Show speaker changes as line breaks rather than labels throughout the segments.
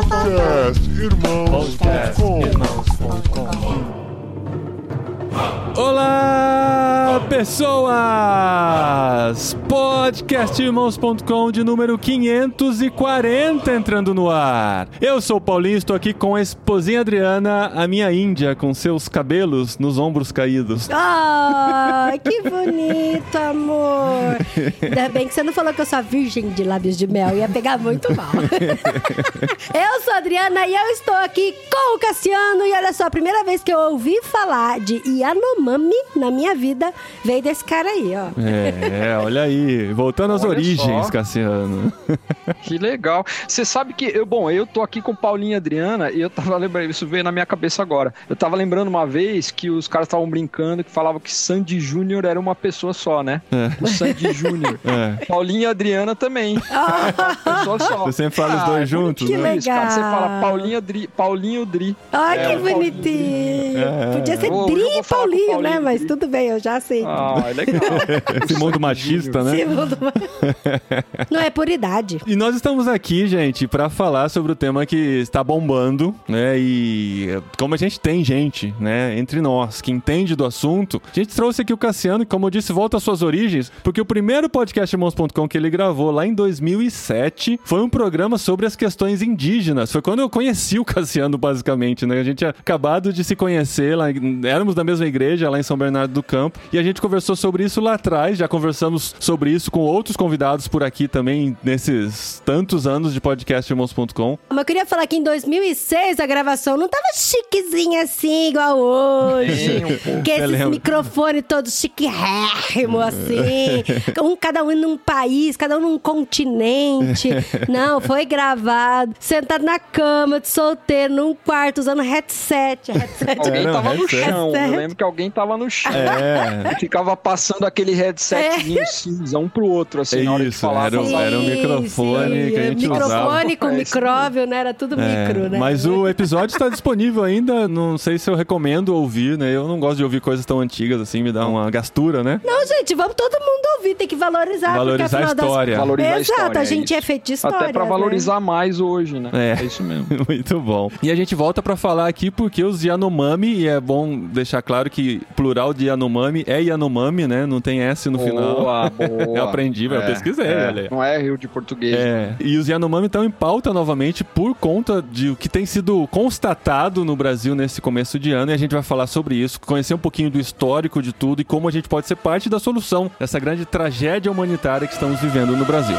Podcast Irmãos.com
Olá, pessoas! Podcastirmãos.com de número 540 entrando no ar. Eu sou o Paulinho, estou aqui com a esposinha Adriana, a minha índia, com seus cabelos nos ombros caídos.
Ah, que bonito, amor. Ainda bem que você não falou que eu sou a virgem de lábios de mel. Ia pegar muito mal. eu sou a Adriana e eu estou aqui com o Cassiano. E olha só, a primeira vez que eu ouvi falar de Yanomami na minha vida veio desse cara aí, ó.
É, olha aí, voltando às
Olha
origens,
só.
Cassiano.
Que legal. Você sabe que, eu, bom, eu tô aqui com Paulinho e Adriana e eu tava lembrando, isso veio na minha cabeça agora. Eu tava lembrando uma vez que os caras estavam brincando que falavam que Sandy Júnior era uma pessoa só, né? O Sandy Júnior.
É.
Paulinho e Adriana também. Uma pessoa só.
Você sempre fala os
Ah,
dois
é
juntos,
que
né?
Isso, cara, você
legal.
fala Paulinho, Dri, Paulinho Dri.
Ai,
É,
que
Paulinho
bonitinho.
É.
Podia ser Dri
eu vou
e
falar com o
Paulinho, né?
Paulinho,
Mas tudo bem, eu já aceito.
Ah, é legal.
Esse mundo machista, né?
Sim, mundo- Não é por idade.
E nós estamos aqui, gente, pra falar sobre o tema que está bombando, né? E como a gente tem gente, né, entre nós que entende do assunto, a gente trouxe aqui o Cassiano, que, como eu disse, volta às suas origens, porque o primeiro podcast Irmãos.com que ele gravou lá em 2007 foi um programa sobre as questões indígenas. Foi quando eu conheci o Cassiano, basicamente, né? A gente tinha acabado de se conhecer, lá, éramos da mesma igreja lá em São Bernardo do Campo, e a gente conversou sobre isso lá atrás, já conversamos sobre isso com outros convidados por aqui também, nesses tantos anos de podcast Irmãos.com.
Mas eu queria falar que em 2006 a gravação não tava chiquezinha assim, igual hoje. Que esses microfones todos chiquérrimos assim. um cada um num país, cada um num continente. Não, foi gravado, sentado na cama, de solteiro, num quarto, usando headset. headset.
Alguém tava no
headset.
chão. Eu
Headset.
lembro que alguém tava no chão.
É.
Ficava passando aquele headsetzinho cinza, um pro outro, assim, na hora de
Isso,
falar.
era um-
Sim,
era um microfone que a gente
microfone
usava.
com
É, isso
micróvio, né? Era tudo
É,
micro, né?
Mas o episódio está disponível ainda. Não sei se eu recomendo ouvir, né? Eu não gosto de ouvir coisas tão antigas assim, me dá uma gastura, né?
Não, gente, vamos todo mundo ouvir, tem que valorizar.
Valorizar
porque,
a
afinal das-
história.
Valorizar a
Exato,
história,
a
é
gente é
isso.
feito de história.
Até pra valorizar mais hoje, né?
É.
isso mesmo.
Muito bom. E a gente volta pra falar aqui porque os Yanomami, e é bom deixar claro que plural de Yanomami é Yanomami, né? Não tem S no final.
Boa, boa.
Eu aprendi, eu pesquisei,
é.
olha.
Não é Rio de Português.
É, e os Yanomami estão em pauta novamente por conta de o que tem sido constatado no Brasil nesse começo de ano e a gente vai falar sobre isso, conhecer um pouquinho do histórico de tudo e como a gente pode ser parte da solução dessa grande tragédia humanitária que estamos vivendo no Brasil.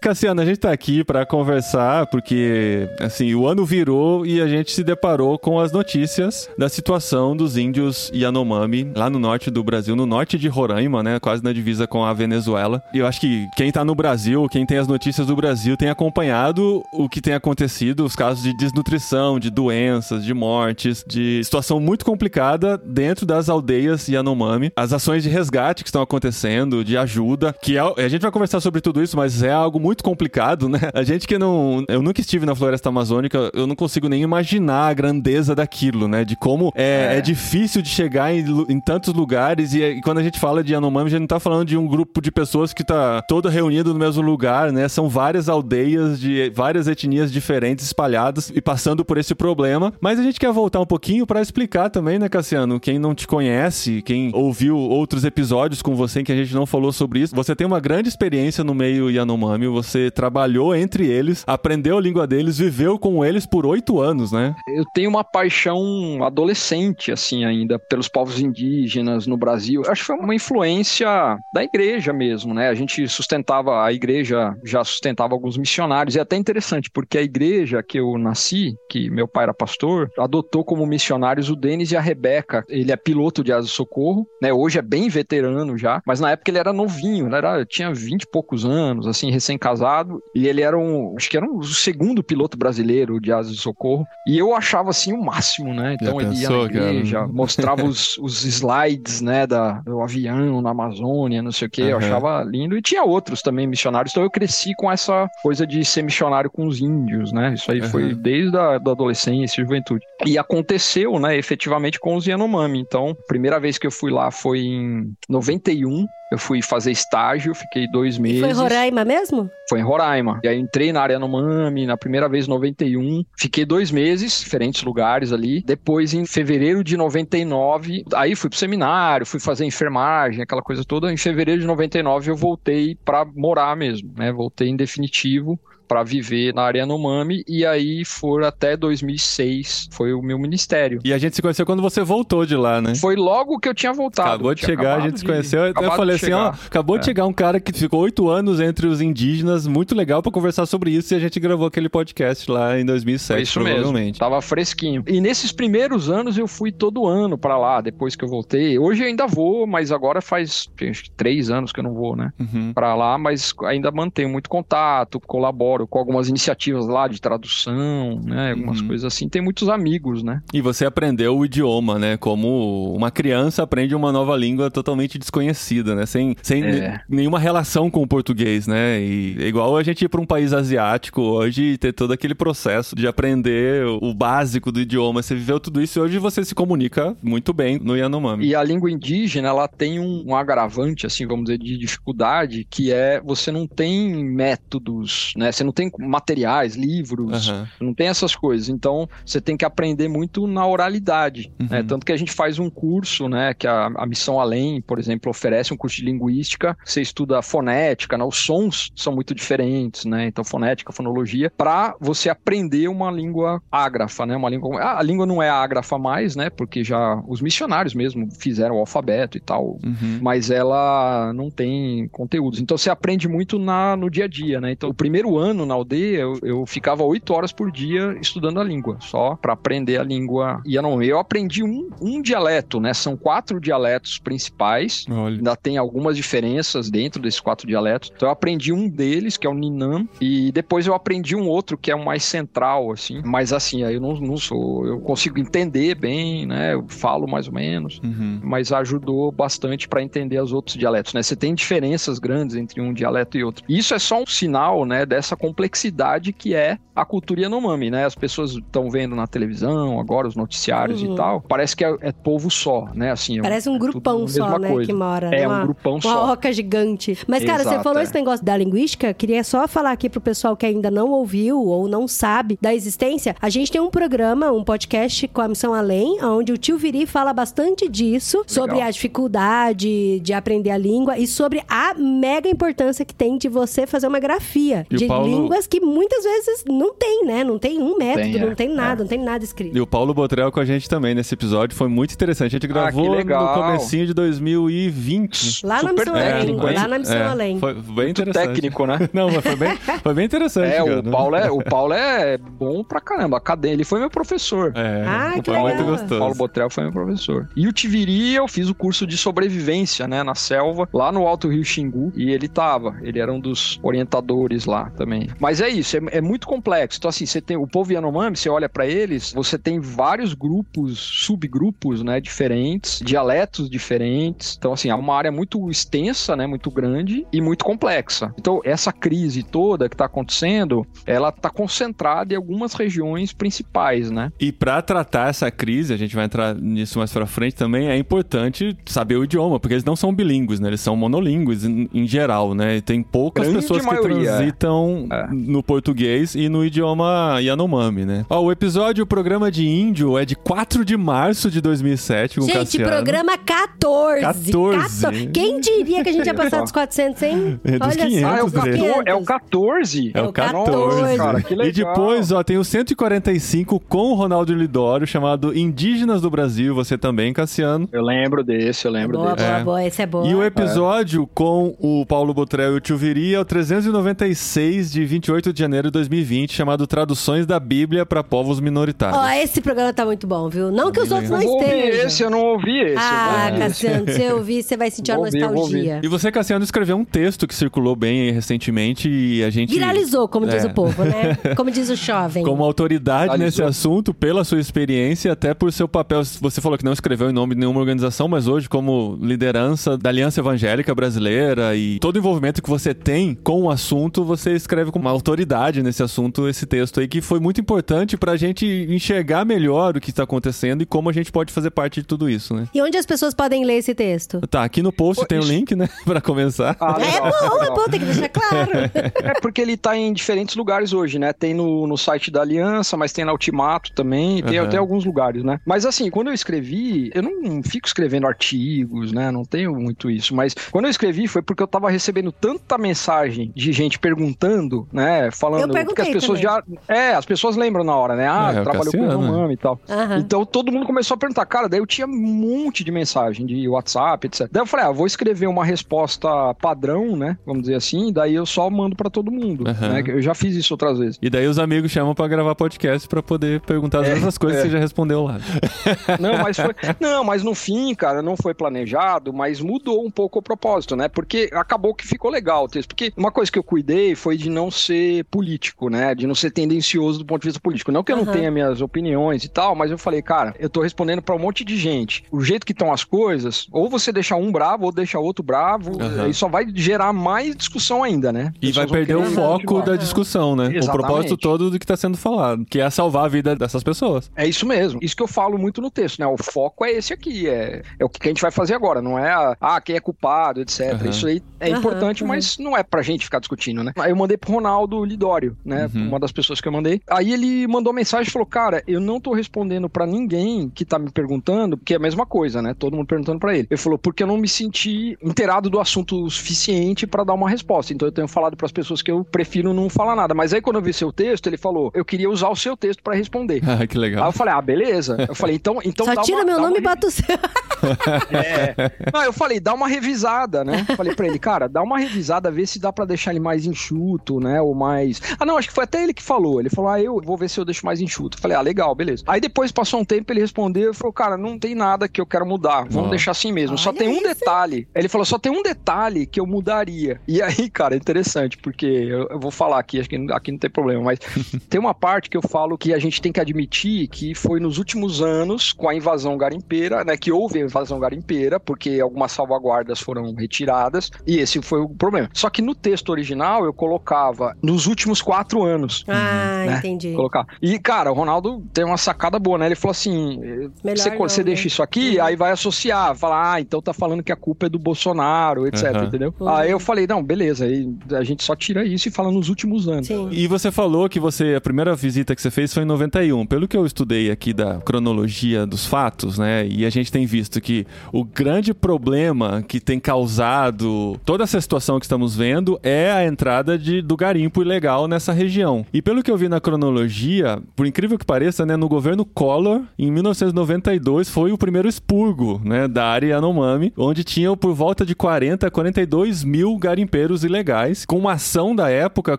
Cassiano, a gente tá aqui pra conversar porque, assim, o ano virou e a gente se deparou com as notícias da situação dos índios Yanomami lá no norte do Brasil, no norte de Roraima, né, quase na divisa com a Venezuela. E eu acho que quem tá no Brasil, quem tem as notícias do Brasil, tem acompanhado o que tem acontecido, os casos de desnutrição, de doenças, de mortes, de situação muito complicada dentro das aldeias Yanomami. As ações de resgate que estão acontecendo, de ajuda, que é, a gente vai conversar sobre tudo isso, mas é algo muito complicado, né? A gente que não. Eu nunca estive na floresta amazônica, eu não consigo nem imaginar a grandeza daquilo, né? De como é, é difícil de chegar em, em tantos lugares. E, e quando a gente fala de Yanomami, a gente não tá falando de um grupo de pessoas que tá todo reunido no mesmo lugar, né? São várias aldeias de várias etnias diferentes espalhadas e passando por esse problema. Mas a gente quer voltar um pouquinho pra explicar também, né, Cassiano? Quem não te conhece, quem ouviu outros episódios com você em que a gente não falou sobre isso, você tem uma grande experiência no meio Yanomami, você trabalhou entre eles, aprendeu a língua deles, viveu com eles por oito anos, né?
Eu tenho uma paixão adolescente, assim, ainda, pelos povos indígenas no Brasil. Acho que foi uma influência da igreja mesmo, né? A gente sustentava, a igreja já sustentava alguns missionários. E é até interessante, porque a igreja que eu nasci, que meu pai era pastor, adotou como missionários o Denis e a Rebeca. Ele é piloto de asa socorro, né? Hoje é bem veterano já, mas na época ele era novinho, ele era, tinha vinte e poucos anos, assim, recém-casado casado, e ele era um, acho que era um, o segundo piloto brasileiro de asa de socorro, e eu achava assim o máximo, né? Então
Já
ele ia
pensou,
na igreja,
cara?
mostrava os, os slides, né, da, do avião na Amazônia, não sei o que, eu
Aham.
achava lindo, e tinha outros também missionários, então eu cresci com essa coisa de ser missionário com os índios, né? Isso aí foi
Aham.
desde a da adolescência e juventude. E aconteceu, né, efetivamente com os Yanomami. Então, primeira vez que eu fui lá foi em 91. Eu fui fazer estágio, fiquei dois meses.
Foi Roraima mesmo?
Foi em Roraima. E aí entrei na área Yanomami, na primeira vez em 91. Fiquei dois meses, diferentes lugares ali. Depois, em fevereiro de 99, aí fui pro seminário, fui fazer enfermagem, aquela coisa toda. Em fevereiro de 99 eu voltei pra morar mesmo, né? Voltei em definitivo para viver na área Yanomami e aí for até 2006 foi o meu ministério.
E a gente se conheceu quando você voltou de lá, né?
Foi logo que eu tinha voltado.
Acabou de chegar, a gente se conheceu. Eu falei assim, ó, acabou de chegar um cara que ficou oito anos entre os indígenas, muito legal pra conversar sobre isso, e a gente gravou aquele podcast lá em 2007,
Foi isso mesmo.
provavelmente.
Tava fresquinho. E nesses primeiros anos eu fui todo ano pra lá, depois que eu voltei. Hoje eu ainda vou, mas agora faz acho que três anos que eu não vou, né?
Uhum.
Pra lá, mas ainda mantenho muito contato, colaboro com algumas iniciativas lá de tradução, né? Algumas
Uhum.
coisas assim. Tem muitos amigos, né?
E você aprendeu o idioma, né? Como uma criança aprende uma nova língua totalmente desconhecida, né? Sem, sem
É.
ne- nenhuma relação com o português, né? E é igual a gente ir para um país asiático hoje e ter todo aquele processo de aprender o básico do idioma. Você viveu tudo isso e hoje você se comunica muito bem no Yanomami.
E a língua indígena, ela tem um, um agravante, assim, vamos dizer, de dificuldade, que é você não tem métodos, né? Você não tem materiais, livros,
Aham.
não tem essas coisas. Então, você tem que aprender muito na oralidade, né?
Uhum.
Tanto que a gente faz um curso, né? Que a, a Missão Além, por exemplo, oferece um curso de linguística. Você estuda fonética, né? Os sons são muito diferentes, né? Então, fonética, fonologia, para você aprender uma língua ágrafa, né? Uma língua... Ah, a língua não é ágrafa mais, né? Porque já os missionários mesmo fizeram o alfabeto e tal,
Uhum.
mas ela não tem conteúdos. Então você aprende muito na, no dia a dia, né? Então, o primeiro ano na aldeia, eu, eu ficava oito horas por dia estudando a língua, só para aprender a língua Yanomami. Eu aprendi um, um dialeto, né? São quatro dialetos principais.
Olha.
Ainda tem algumas diferenças dentro desses quatro dialetos. Então eu aprendi um deles, que é o Ninam, e depois eu aprendi um outro, que é o mais central, assim. Mas assim, aí eu não, não sou. Eu consigo entender bem, né? Eu falo mais ou menos
Uhum.
mas ajudou bastante para entender os outros dialetos, né? Você tem diferenças grandes entre um dialeto e outro. Isso é só um sinal, né, dessa complexidade que é a cultura Yanomami, né? As pessoas estão vendo na televisão agora os noticiários
Uhum.
e tal. Parece que é, é povo só, né? Assim, é-
Parece um
é
grupão só, né?
coisa.
Que mora
É
numa,
um grupão
uma
só.
roca gigante. Mas, cara, você
Exato,
falou
é.
esse negócio da linguística. Queria só falar aqui pro pessoal que ainda não ouviu ou não sabe da existência. A gente tem um programa, um podcast com a Missão Além, onde o tio Viri fala bastante disso, sobre a dificuldade de aprender a língua e sobre a mega importância que tem de você fazer uma grafia
E o
de
Paulo-
línguas que muitas vezes não tem, né? Não tem um método,
tem, é.
não tem nada, não tem nada escrito.
E o Paulo Botrel com a gente também nesse episódio. Foi muito interessante. A gente
Ah,
gravou
que
no comecinho de 2020.
Lá na
Super
Missão Além. Lá na Missão
É,
Além.
Foi bem interessante.
técnico, né?
Não, mas foi bem, foi bem interessante,
É,
cara.
o Paulo é, o Paulo é bom pra caramba. Acadêmico. Ele foi meu professor.
É,
Ah, que
foi muito
legal.
gostoso.
Paulo Botrel foi meu professor. E o Tiviri, eu fiz o curso de sobrevivência, né, na selva, lá no Alto Rio Xingu, e ele tava, ele era um dos orientadores lá também. Mas é isso, é, é muito complexo. Então, assim, você tem o povo Yanomami, você olha pra eles, você tem vários grupos, subgrupos, né, diferentes, dialetos diferentes. Então, assim, é uma área muito extensa, né, muito grande e muito complexa. Então, essa crise toda que tá acontecendo, ela tá concentrada em algumas regiões principais, né?
E pra tratar essa crise, a gente vai entrar nisso mais pra frente também, é importante saber o idioma, porque eles não são bilíngues, né? Eles são monolíngues em, em geral, né? E tem poucas
Grande
pessoas que
maioria,
transitam
é.
no português e no idioma Yanomami, né? Ó, o episódio, o programa de índio é de 4 de março de 2007 com o
Gente,
Cassiano.
programa 14.
14.
Quem diria que a gente ia passar dos 400, hein?
É dos 500
Ah, é o,
dele.
14, é o 14?
É o
É o
14.
14.
Cara, que legal.
E depois, ó, tem o 145 com o Ronaldo Lidório, chamado Indígenas do Brasil. Você também, Cassiano.
Eu lembro desse, eu lembro
Boa,
desse.
boa,
É.
boa. Esse é boa.
E o episódio com o Paulo Botrel e o Tio Viri é o 396 de 28 de janeiro de 2020, chamado Traduções da Bíblia para Povos Minoritários.
Ó, esse programa tá muito bom, viu? Não que os outros não estejam.
esse, eu não ouvi esse.
Ah,
esse.
Cassiano, se eu ouvir, você vai sentir uma
ouvir,
nostalgia.
E você, Cassiano, escreveu um texto que circulou bem recentemente e a gente...
Viralizou, como diz
É.
o povo, né? Como diz o jovem.
Como autoridade
Viralizou.
nesse assunto, pela sua experiência, até por seu papel. Você falou que não escreveu em nome de nenhuma organização, mas hoje, como liderança da Aliança Evangélica Brasileira e todo o envolvimento que você tem com o assunto, você escreve com uma autoridade nesse assunto esse texto aí, que foi muito importante pra gente enxergar melhor o que está acontecendo e como a gente pode fazer parte de tudo isso, né?
E onde as pessoas podem ler esse texto?
Tá, aqui no post
Pô,
tem o
isso-
link, né? pra começar.
Ah,
é bom, é bom, tem que deixar claro.
É porque ele tá em diferentes lugares hoje, né? Tem no, no site da Aliança, mas tem na Ultimato também, tem
Aham.
até alguns lugares, né? Mas assim, quando eu escrevi, eu não fico escrevendo artigos, né? Não tenho muito isso. Mas quando eu escrevi foi porque eu tava recebendo tanta mensagem de gente perguntando, né? Falando.
Eu
porque as pessoas já. É, as pessoas lembram na hora, né? Ah,
É, o
trabalhou com
Cassiano,
Yanomami e tal.
Aham.
Então todo mundo começou a perguntar, cara, daí eu tinha um monte de mensagem de WhatsApp, etc. Daí eu falei, ah, vou escrever uma resposta padrão, né? Vamos dizer assim, daí eu só mando pra todo mundo,
Aham.
né? que Eu já fiz isso outras vezes.
E daí os amigos chamam pra gravar podcast pra poder perguntar as
É,
mesmas coisas
é.
que você já respondeu lá.
Não, mas foi, não, mas no fim, cara, não foi planejado, mas mudou um pouco o propósito, né? Porque acabou que ficou legal o texto. Porque uma coisa que eu cuidei foi de não ser político, né? De não ser tendencioso do ponto de vista político. Não que eu não
Aham.
tenha minhas opiniões e tal, mas eu falei, cara, eu tô respondendo pra um monte de gente. O jeito que estão as coisas, ou você deixa um bravo, ou deixa outro bravo,
Aham.
e só vai gerar mais discussão ainda, né?
E vai perder o foco da discussão, né? O
Exatamente.
propósito todo do que tá sendo falado, que é salvar a vida dessas pessoas.
É isso mesmo. Isso que eu falo muito no texto, né? O foco é esse aqui. É, é o que a gente vai fazer agora. Não é, a, ah, quem é culpado, etc.
Aham.
Isso aí é importante, mas não é pra gente ficar discutindo, né? Aí eu mandei pro Ronaldo Lidório, né?
Uhum.
Uma das pessoas que eu mandei. Aí ele mandou mensagem e falou: Cara, eu não tô respondendo pra ninguém que tá me perguntando, porque é a mesma coisa, né? Todo mundo perguntando pra ele. Ele falou: Porque eu não me senti inteirado do assunto o suficiente pra dar uma resposta. Então eu tenho falado pras pessoas que eu prefiro não falar nada. Mas aí quando eu vi seu texto, ele falou: Eu queria usar o seu texto pra responder.
Ah, que
Aí
legal.
eu falei, ah, beleza. Eu falei, então. então
Só
dá
tira
uma-
meu
dá
nome
uma
e bota o seu.
é. Não, eu falei, dá uma revisada, né? Falei pra ele, cara, dá uma revisada, vê se dá pra deixar ele mais enxuto, né? Ou mais. Ah, não, acho que foi até ele que falou. Ele falou, ah, eu vou ver se eu deixo mais enxuto. Falei, ah, legal, beleza. Aí depois passou um tempo, ele respondeu e falou, cara, não tem nada que eu quero mudar. Vamos
Ó.
deixar assim mesmo. só
Olha
tem um
isso.
detalhe. Ele falou, só tem um detalhe que eu mudaria. E aí, cara, é interessante, porque eu, eu vou falar aqui, acho que aqui não tem problema, mas tem uma parte que eu falo que a gente tem que admitir que foi nos últimos anos, com a invasão garimpeira, né? Que houve a invasão garimpeira, porque algumas salvaguardas foram retiradas, e esse foi o problema. Só que no texto original eu colocava nos últimos quatro anos.
Ah,
né?
entendi.
Colocar. E, cara, o Ronaldo tem uma sacada boa, né? Ele falou assim: você,
não,
você
né?
deixa isso aqui, aí vai associar, falar, ah, então tá falando que a culpa é do Bolsonaro, etc,
Aham.
entendeu?
Uhum.
Aí eu falei, não, beleza, aí a gente só tira isso e fala nos últimos anos.
Sim.
E você falou que você a primeira visita que você fez foi em 91. Pelo que eu estudei aqui da cronologia dos fatos, né? E a gente tem visto que o grande problema que tem causado toda essa situação que estamos vendo é a entrada de, do garimpo ilegal nessa região. E pelo que eu vi na cronologia, por incrível que pareça, né, no governo Collor, em 1992 foi o primeiro expurgo, né, da área Yanomami, onde tinham por volta de 40 a 42 mil garimpeiros ilegais. Com uma ação da época,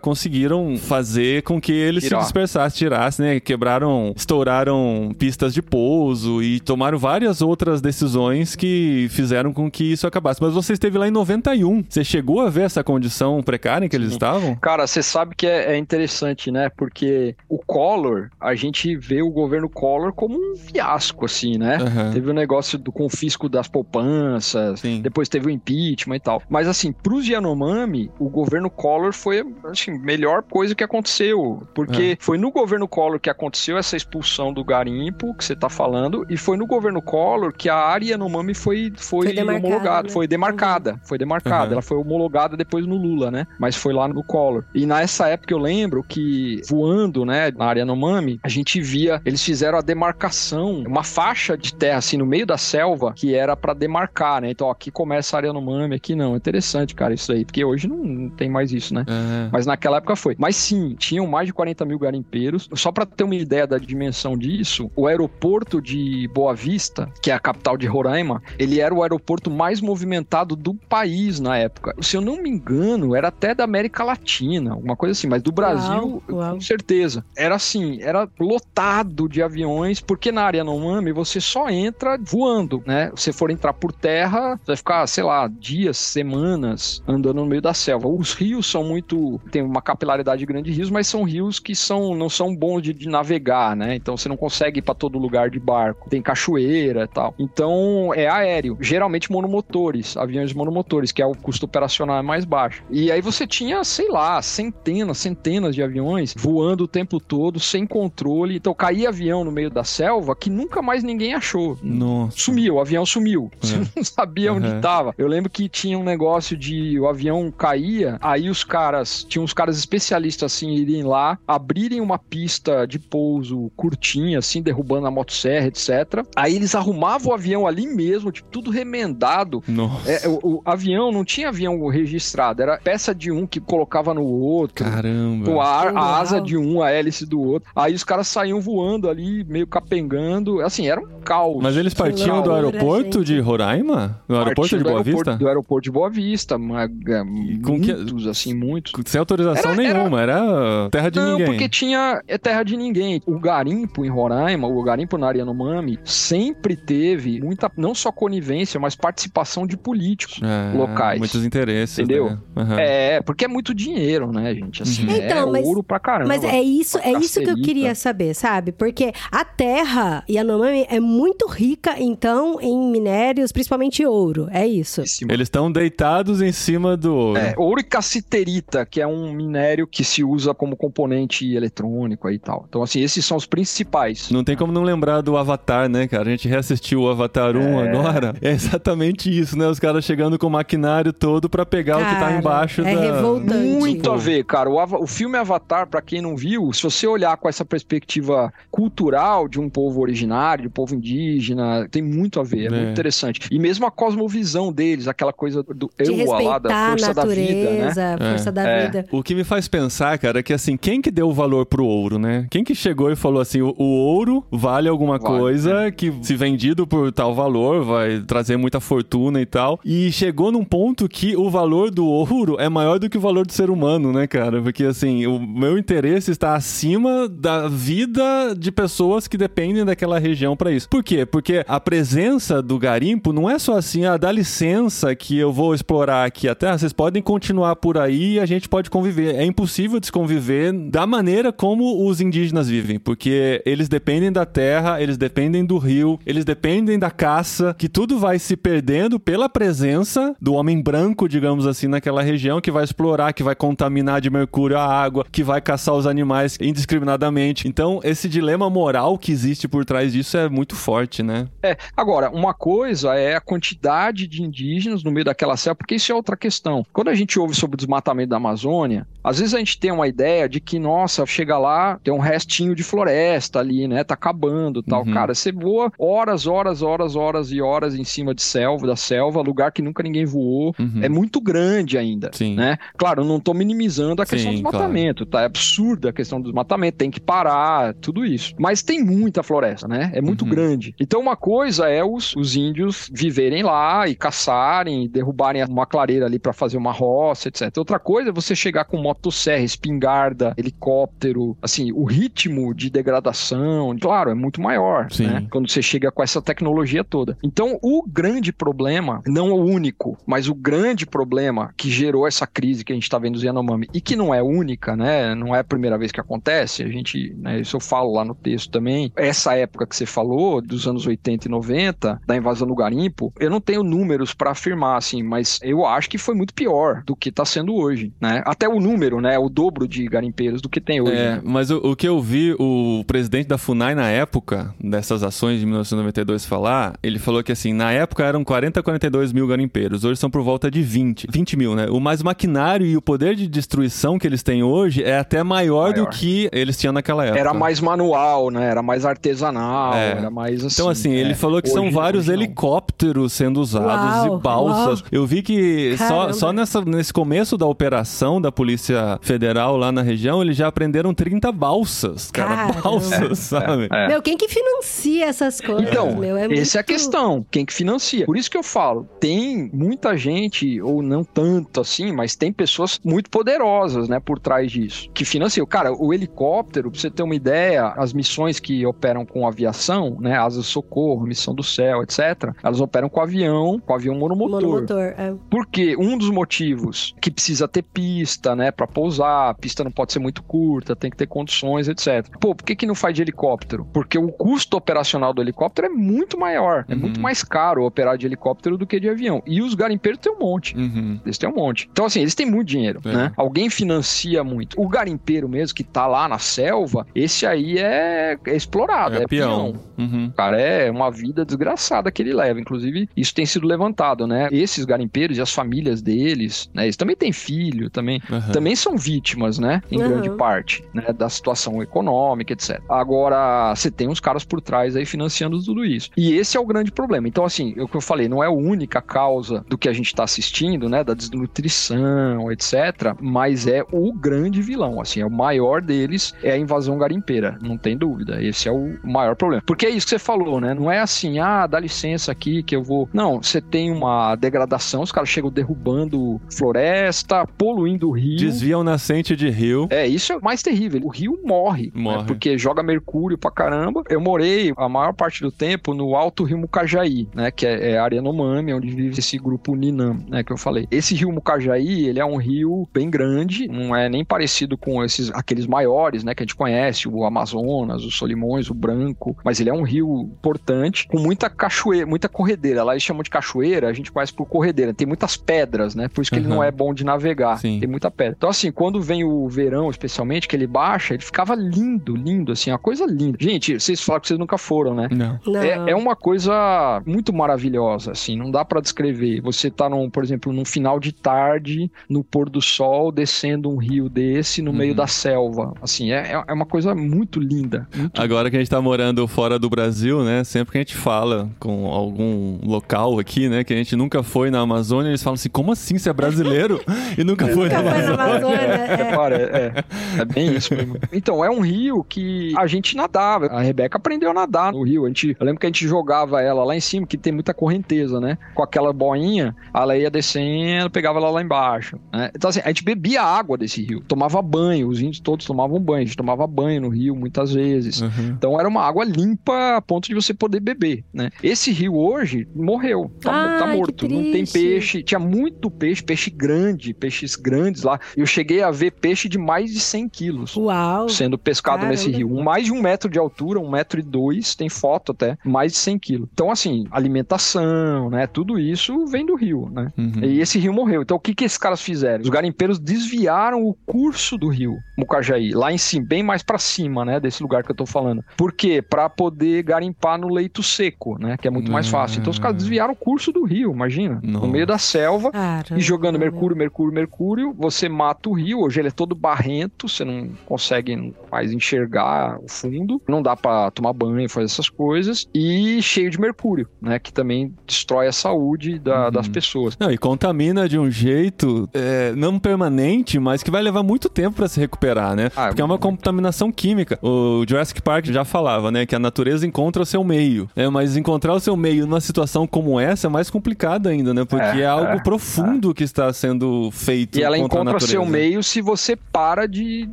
conseguiram fazer com que eles
Tirar.
se dispersassem, tirassem, né? Quebraram, estouraram pistas de pouso e tomaram várias outras decisões que fizeram com que isso acabasse. Mas você esteve lá em 91. Você chegou a ver essa condição precária em que eles
Sim.
estavam?
Cara, você sabe que é, é interessante, né? Porque o Collor, a gente vê o governo Collor como um fiasco, assim, né?
Aham.
Teve o negócio do confisco das poupanças,
Sim.
depois teve o impeachment e tal. Mas assim, pros Yanomami, o governo Collor foi, assim, a melhor coisa que aconteceu. Porque foi no governo Collor que aconteceu essa expulsão do garimpo, que você tá falando, e foi no governo Collor que a área Yanomami foi, foi,
Foi demarcada,
homologada,
né?
foi demarcada, foi demarcada.
Uhum.
Ela foi homologada depois no Lula, né? Mas foi lá no Collor. E nessa época eu lembro que voando, né, na área Yanomami, a gente via, eles fizeram a demarcação, uma faixa de terra assim no meio da selva que era pra demarcar, né? Então ó, aqui começa a área Yanomami, aqui não. Interessante, cara, isso aí, porque hoje não, não tem mais isso, né? Mas naquela época foi. Mas sim, tinham mais de 40 mil garimpeiros. Só pra ter uma ideia da dimensão disso, o aeroporto de Boa Vista, que é a capital de Roraima, ele era o aeroporto mais movimentado do país na época. Se eu não me engano, era até da América Latina. China, alguma coisa assim, mas do Brasil,
Uau, uau.
com certeza. Era assim, era lotado de aviões, porque na área Yanomami você só entra voando, né? Se for entrar por terra, você vai ficar, sei lá, dias, semanas andando no meio da selva. Os rios são muito. tem uma capilaridade grande de rios, mas são rios que são, não são bons de, de navegar, né? Então você não consegue ir para todo lugar de barco. Tem cachoeira e tal. Então é aéreo. Geralmente monomotores, aviões monomotores, que é o custo operacional é mais baixo. E aí você tinha, sei lá, centenas, centenas de aviões voando o tempo todo, sem controle. Então caía avião no meio da selva que nunca mais ninguém achou.
Nossa.
Sumiu, o avião sumiu. Você
É.
não sabia onde estava. Eu lembro que tinha um negócio de o avião caía, aí os caras, tinha uns caras especialistas assim, irem lá, abrirem uma pista de pouso curtinha, assim, derrubando a motosserra, etc. Aí eles arrumavam o avião ali mesmo, tipo, tudo remendado.
Nossa.
É, o, o avião não tinha avião registrado, era peça de um que colocava no outro.
Caramba.
Com a, a asa de um, a hélice do outro. Aí os caras saíam voando ali, meio capengando. Assim, era um caos.
Mas eles partiam do aeroporto
gente.
de Roraima? Do aeroporto de Boa
aeroporto-
Vista?
Do aeroporto de Boa Vista. mas, é,
com que-
muitos, assim, muitos.
Sem autorização
Era- era-
nenhuma, era terra de
Não,
ninguém.
porque tinha é terra de ninguém. O garimpo em Roraima, o garimpo na Yanomami, sempre teve muita, não só conivência, mas participação de políticos.
É,
locais.
Muitos interesses.
Entendeu?
né? Aham.
É, porque é muito dinheiro, né, gente? Assim,
Uhum.
é
Então, mas-
ouro pra caramba.
Mas é isso, é isso que eu queria saber, sabe? Porque a terra Yanomami é muito rica, então, em minérios, principalmente ouro. É isso.
Eles estão deitados em cima do ouro.
É, ouro e cassiterita, que é um minério que se usa como componente eletrônico aí e tal. Então, assim, esses são os principais.
Não tem como não lembrar do Avatar, né, cara? A gente reassistiu o Avatar 1
É.
agora. É exatamente isso, né? Os caras chegando com o maquinário todo pra pegar o que tá
Cara,
embaixo
é
da...
revoltante.
Muito a ver, cara. O, o filme Avatar, pra quem não viu, se você olhar com essa perspectiva cultural de um povo originário, de um povo indígena, tem muito a ver. É,
É.
muito interessante. E mesmo a cosmovisão deles, aquela coisa do
De
eu lá, da
respeitar a
força da vida, né?
natureza, força da
É.
vida.
O que me faz pensar, cara, é que assim, quem que deu o valor pro ouro, né? Quem que chegou e falou assim, o, o ouro vale alguma
Vale,
coisa que se vendido por tal valor vai trazer muita fortuna e tal. E chegou num ponto que o valor do ouro é maior do que o valor do ser humano, né, cara? Porque assim, o meu interesse está acima da vida de pessoas que dependem daquela região pra isso. Por quê? Porque a presença do garimpo não é só assim, ah, dá licença que eu vou explorar aqui a terra, vocês podem continuar por aí e a gente pode conviver. É impossível desconviver da maneira como os indígenas vivem, porque eles dependem da terra, eles dependem do rio, eles dependem da caça, que tudo vai se perdendo pela presença do homem branco, digamos assim, naquela região que vai explorar, que vai contaminar de mercúrio a água, que vai caçar os animais indiscriminadamente. Então, esse dilema moral que existe por trás disso é muito forte, né?
É, agora, uma coisa é a quantidade de indígenas no meio daquela selva, porque isso é outra questão. Quando a gente ouve sobre o desmatamento da Amazônia, às vezes a gente tem uma ideia de que, nossa, chega lá, tem um restinho de floresta ali, né? Tá acabando tal.
Uhum.
Cara, você voa horas, horas, horas, horas e horas em cima de selva, da selva, lugar que nunca ninguém voou.
Uhum.
É muito grande ainda,
Sim.
né? Claro, não tô minimizando a questão
Sim,
do desmatamento, tá? É absurda a questão do desmatamento, tem que parar, tudo isso. Mas tem muita floresta, né? É muito
Uhum.
grande. Então, uma coisa é os, os índios viverem lá e caçarem, derrubarem uma clareira ali para fazer uma roça, etc. Outra coisa é você chegar com motosserra, espingarda, helicóptero, assim, o ritmo de degradação, claro, é muito maior,
Sim.
né? Quando você chega com essa tecnologia toda. Então, o grande problema, não o único, mas o grande problema que gerou essa crise que a gente está vendo dos Yanomami e que não é única, né? Não é a primeira vez que acontece. A gente, né, isso eu falo lá no texto também. Essa época que você falou, dos anos 80 e 90, da invasão do garimpo, eu não tenho números para afirmar assim, mas eu acho que foi muito pior do que está sendo hoje, né? Até o número, né? O dobro de garimpeiros do que tem hoje.
É, mas o, o que eu vi o presidente da FUNAI na época dessas ações de 1992 falar, ele falou que assim, na época eram 40 a 42 mil garimpeiros, hoje são por volta de 20, 20 mil, né? O mais maquinário e o poder de destruição que eles têm hoje é até maior, do
Maior.
que eles tinham naquela época.
Era mais manual, né? Era mais artesanal,
É.
era mais assim.
Então, assim, ele
é.
falou que são
Hoje-
vários
hoje não.
helicópteros sendo usados
Uau,
e balsas.
uau.
Eu vi que só,
Caramba.
só nessa, nesse começo da operação da Polícia Federal lá na região, eles já aprenderam 30 balsas, cara.
Caramba.
Balsas, sabe?
É.
Meu, quem que financia essas coisas,
Então,
meu? É
essa é a
muito-
questão. Quem que financia? Por isso que eu falo, tem muita gente, ou não tanto assim, mas tem pessoas muito poderosas, né, por trás disso, que financiam. Cara, o helicóptero, pra você ter uma ideia, as missões que operam com aviação, né, asas de socorro, missão do céu, etc., elas operam com avião, com avião monomotor.
Monomotor, é.
Porque um dos motivos que precisa ter pista, né, para pousar, a pista não pode ser muito curta, tem que ter condições, etc. Pô, por que que não faz de helicóptero? Porque o custo operacional do helicóptero é muito maior, é
Uhum.
muito mais caro operar de helicóptero do que de avião. E os garimpeiros têm um monte.
Uhum.
Eles têm um monte. Então, assim, eles têm muito dinheiro,
É.
né? Alguém financia muito. O garimpeiro mesmo, que tá lá na selva, esse aí é, é explorado, é,
É peão.
peão.
Uhum.
Cara, é uma vida desgraçada que ele leva. Inclusive, isso tem sido levantado, né? Esses garimpeiros e as famílias deles, né? Eles também têm filho, também,
Aham.
também são vítimas, né? Em
Uhum.
grande parte, né? Da situação econômica, etc. Agora, você tem uns caras por trás aí financiando tudo isso. E esse é o grande problema. Então, assim, é o que eu falei, não é a única causa do que a gente tá assistindo, né? Da desnutrição, etc. Mas é o grande vilão, assim, é o maior deles é a invasão garimpeira, não tem dúvida. Esse é o maior problema. Porque é isso que você falou, né? Não é assim, ah, dá licença aqui que eu vou. Não, você tem uma degradação, os caras chegam derrubando floresta, poluindo o rio.
Desviam nascente de rio.
É, isso é o mais terrível. O rio morre, né?
Morre.
porque joga mercúrio pra caramba. Eu morei a maior parte do tempo no Alto Rio Mucajaí, né? Que é, é a área Nomami, onde vive esse grupo Ninam, né? Que eu falei. Esse rio Mucajaí, ele é um rio bem grande, não é nem parecido com esses aqueles maiores, né? Que a gente conhece, o Amazonas, o Solimões, o Branco, mas ele é um rio importante, com muita cachoeira, muita corredeira. Lá eles chamam de cachoeira, a gente conhece por corredeira. Tem muitas pedras, né? Por isso que ele
Uhum.
não é bom de navegar.
Sim.
Tem muita pedra. Então, assim, quando vem o verão, especialmente, que ele baixa, ele ficava lindo, lindo, assim, uma coisa linda. Gente, vocês falaram que vocês nunca foram, né?
Não.
Não.
É, é uma coisa muito maravilhosa, assim, não dá pra descrever. Você tá, num, por exemplo, num final de tarde, no pôr do sol, descendo um rio desse no meio
Uhum.
da selva. Assim, é, é uma coisa muito linda. Muito
Agora que a gente tá morando fora do Brasil, né? Sempre que a gente fala com algum local aqui, né? Que a gente nunca foi na Amazônia, eles falam assim: como assim você é brasileiro e nunca foi na
Nunca foi na
Amazônia?
Amazônia. é.
Repara, é, é bem isso mesmo. Então, é um rio que a gente nadava. A Rebeca aprendeu a nadar no rio. A gente, eu lembro que a gente jogava ela lá em cima, que tem muita correnteza, né? Com aquela boinha, ela ia descendo, pegava ela lá embaixo. né? Então, assim, a gente bebia água desse rio. Tomava banho, os índios todos tomavam banho. A gente tomava banho no rio muitas vezes.
Uhum.
Então era uma água limpa a ponto de você poder beber, né? Esse rio hoje morreu, tá,
Ai,
tá morto, não tem peixe, tinha muito peixe, peixe grande, peixes grandes lá. Eu cheguei a ver peixe de mais de 100 quilos
Uau.
sendo pescado
Caramba.
nesse rio. Um- Mais de um metro de altura, um metro e dois, tem foto até, mais de 100 quilos. Então assim, alimentação, né? Tudo isso vem do rio, né?
Uhum.
E esse rio morreu. Então o que, que esses caras fizeram? Os garimpeiros desviaram o curso do rio Mucajaí, lá em cima, bem mais pra cima, né? Desse lugar que eu tô falando. Por quê? Pra poder garimpar no leito seco, né? Que é muito mais fácil. Então os caras desviaram o curso do rio, imagina.
Nossa.
No meio da selva.
Caramba.
E jogando mercúrio, mercúrio, mercúrio, você mata o rio. Hoje ele é todo barrento, você não consegue mais enxergar o fundo, não dá pra tomar banho, fazer essas coisas. E cheio de mercúrio, né? Que também destrói a saúde da-
Uhum.
das pessoas.
Não, e contamina de um jeito é, não permanente, mas que vai levar muito tempo pra se recuperar, né?
Ah,
Porque é uma contaminação química. O Jurassic Park já falava, né, que a natureza encontra o seu meio, né? Mas encontrar o seu meio numa situação como essa é mais complicado ainda, né? Porque é,
É,
algo
é,
profundo que está sendo feito
E ela encontra
natureza.
seu meio se você para de,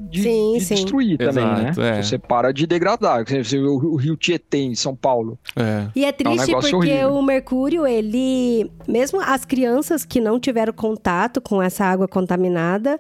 de,
Sim,
de
sim.
destruir também,
Exato,
né?
é.
Se você para de degradar. Por exemplo, o, o rio Tietê, em São Paulo.
É.
E é triste
negócio
porque
horrível.
o mercúrio, ele. Mesmo as crianças que não tiveram contato com essa água contaminada,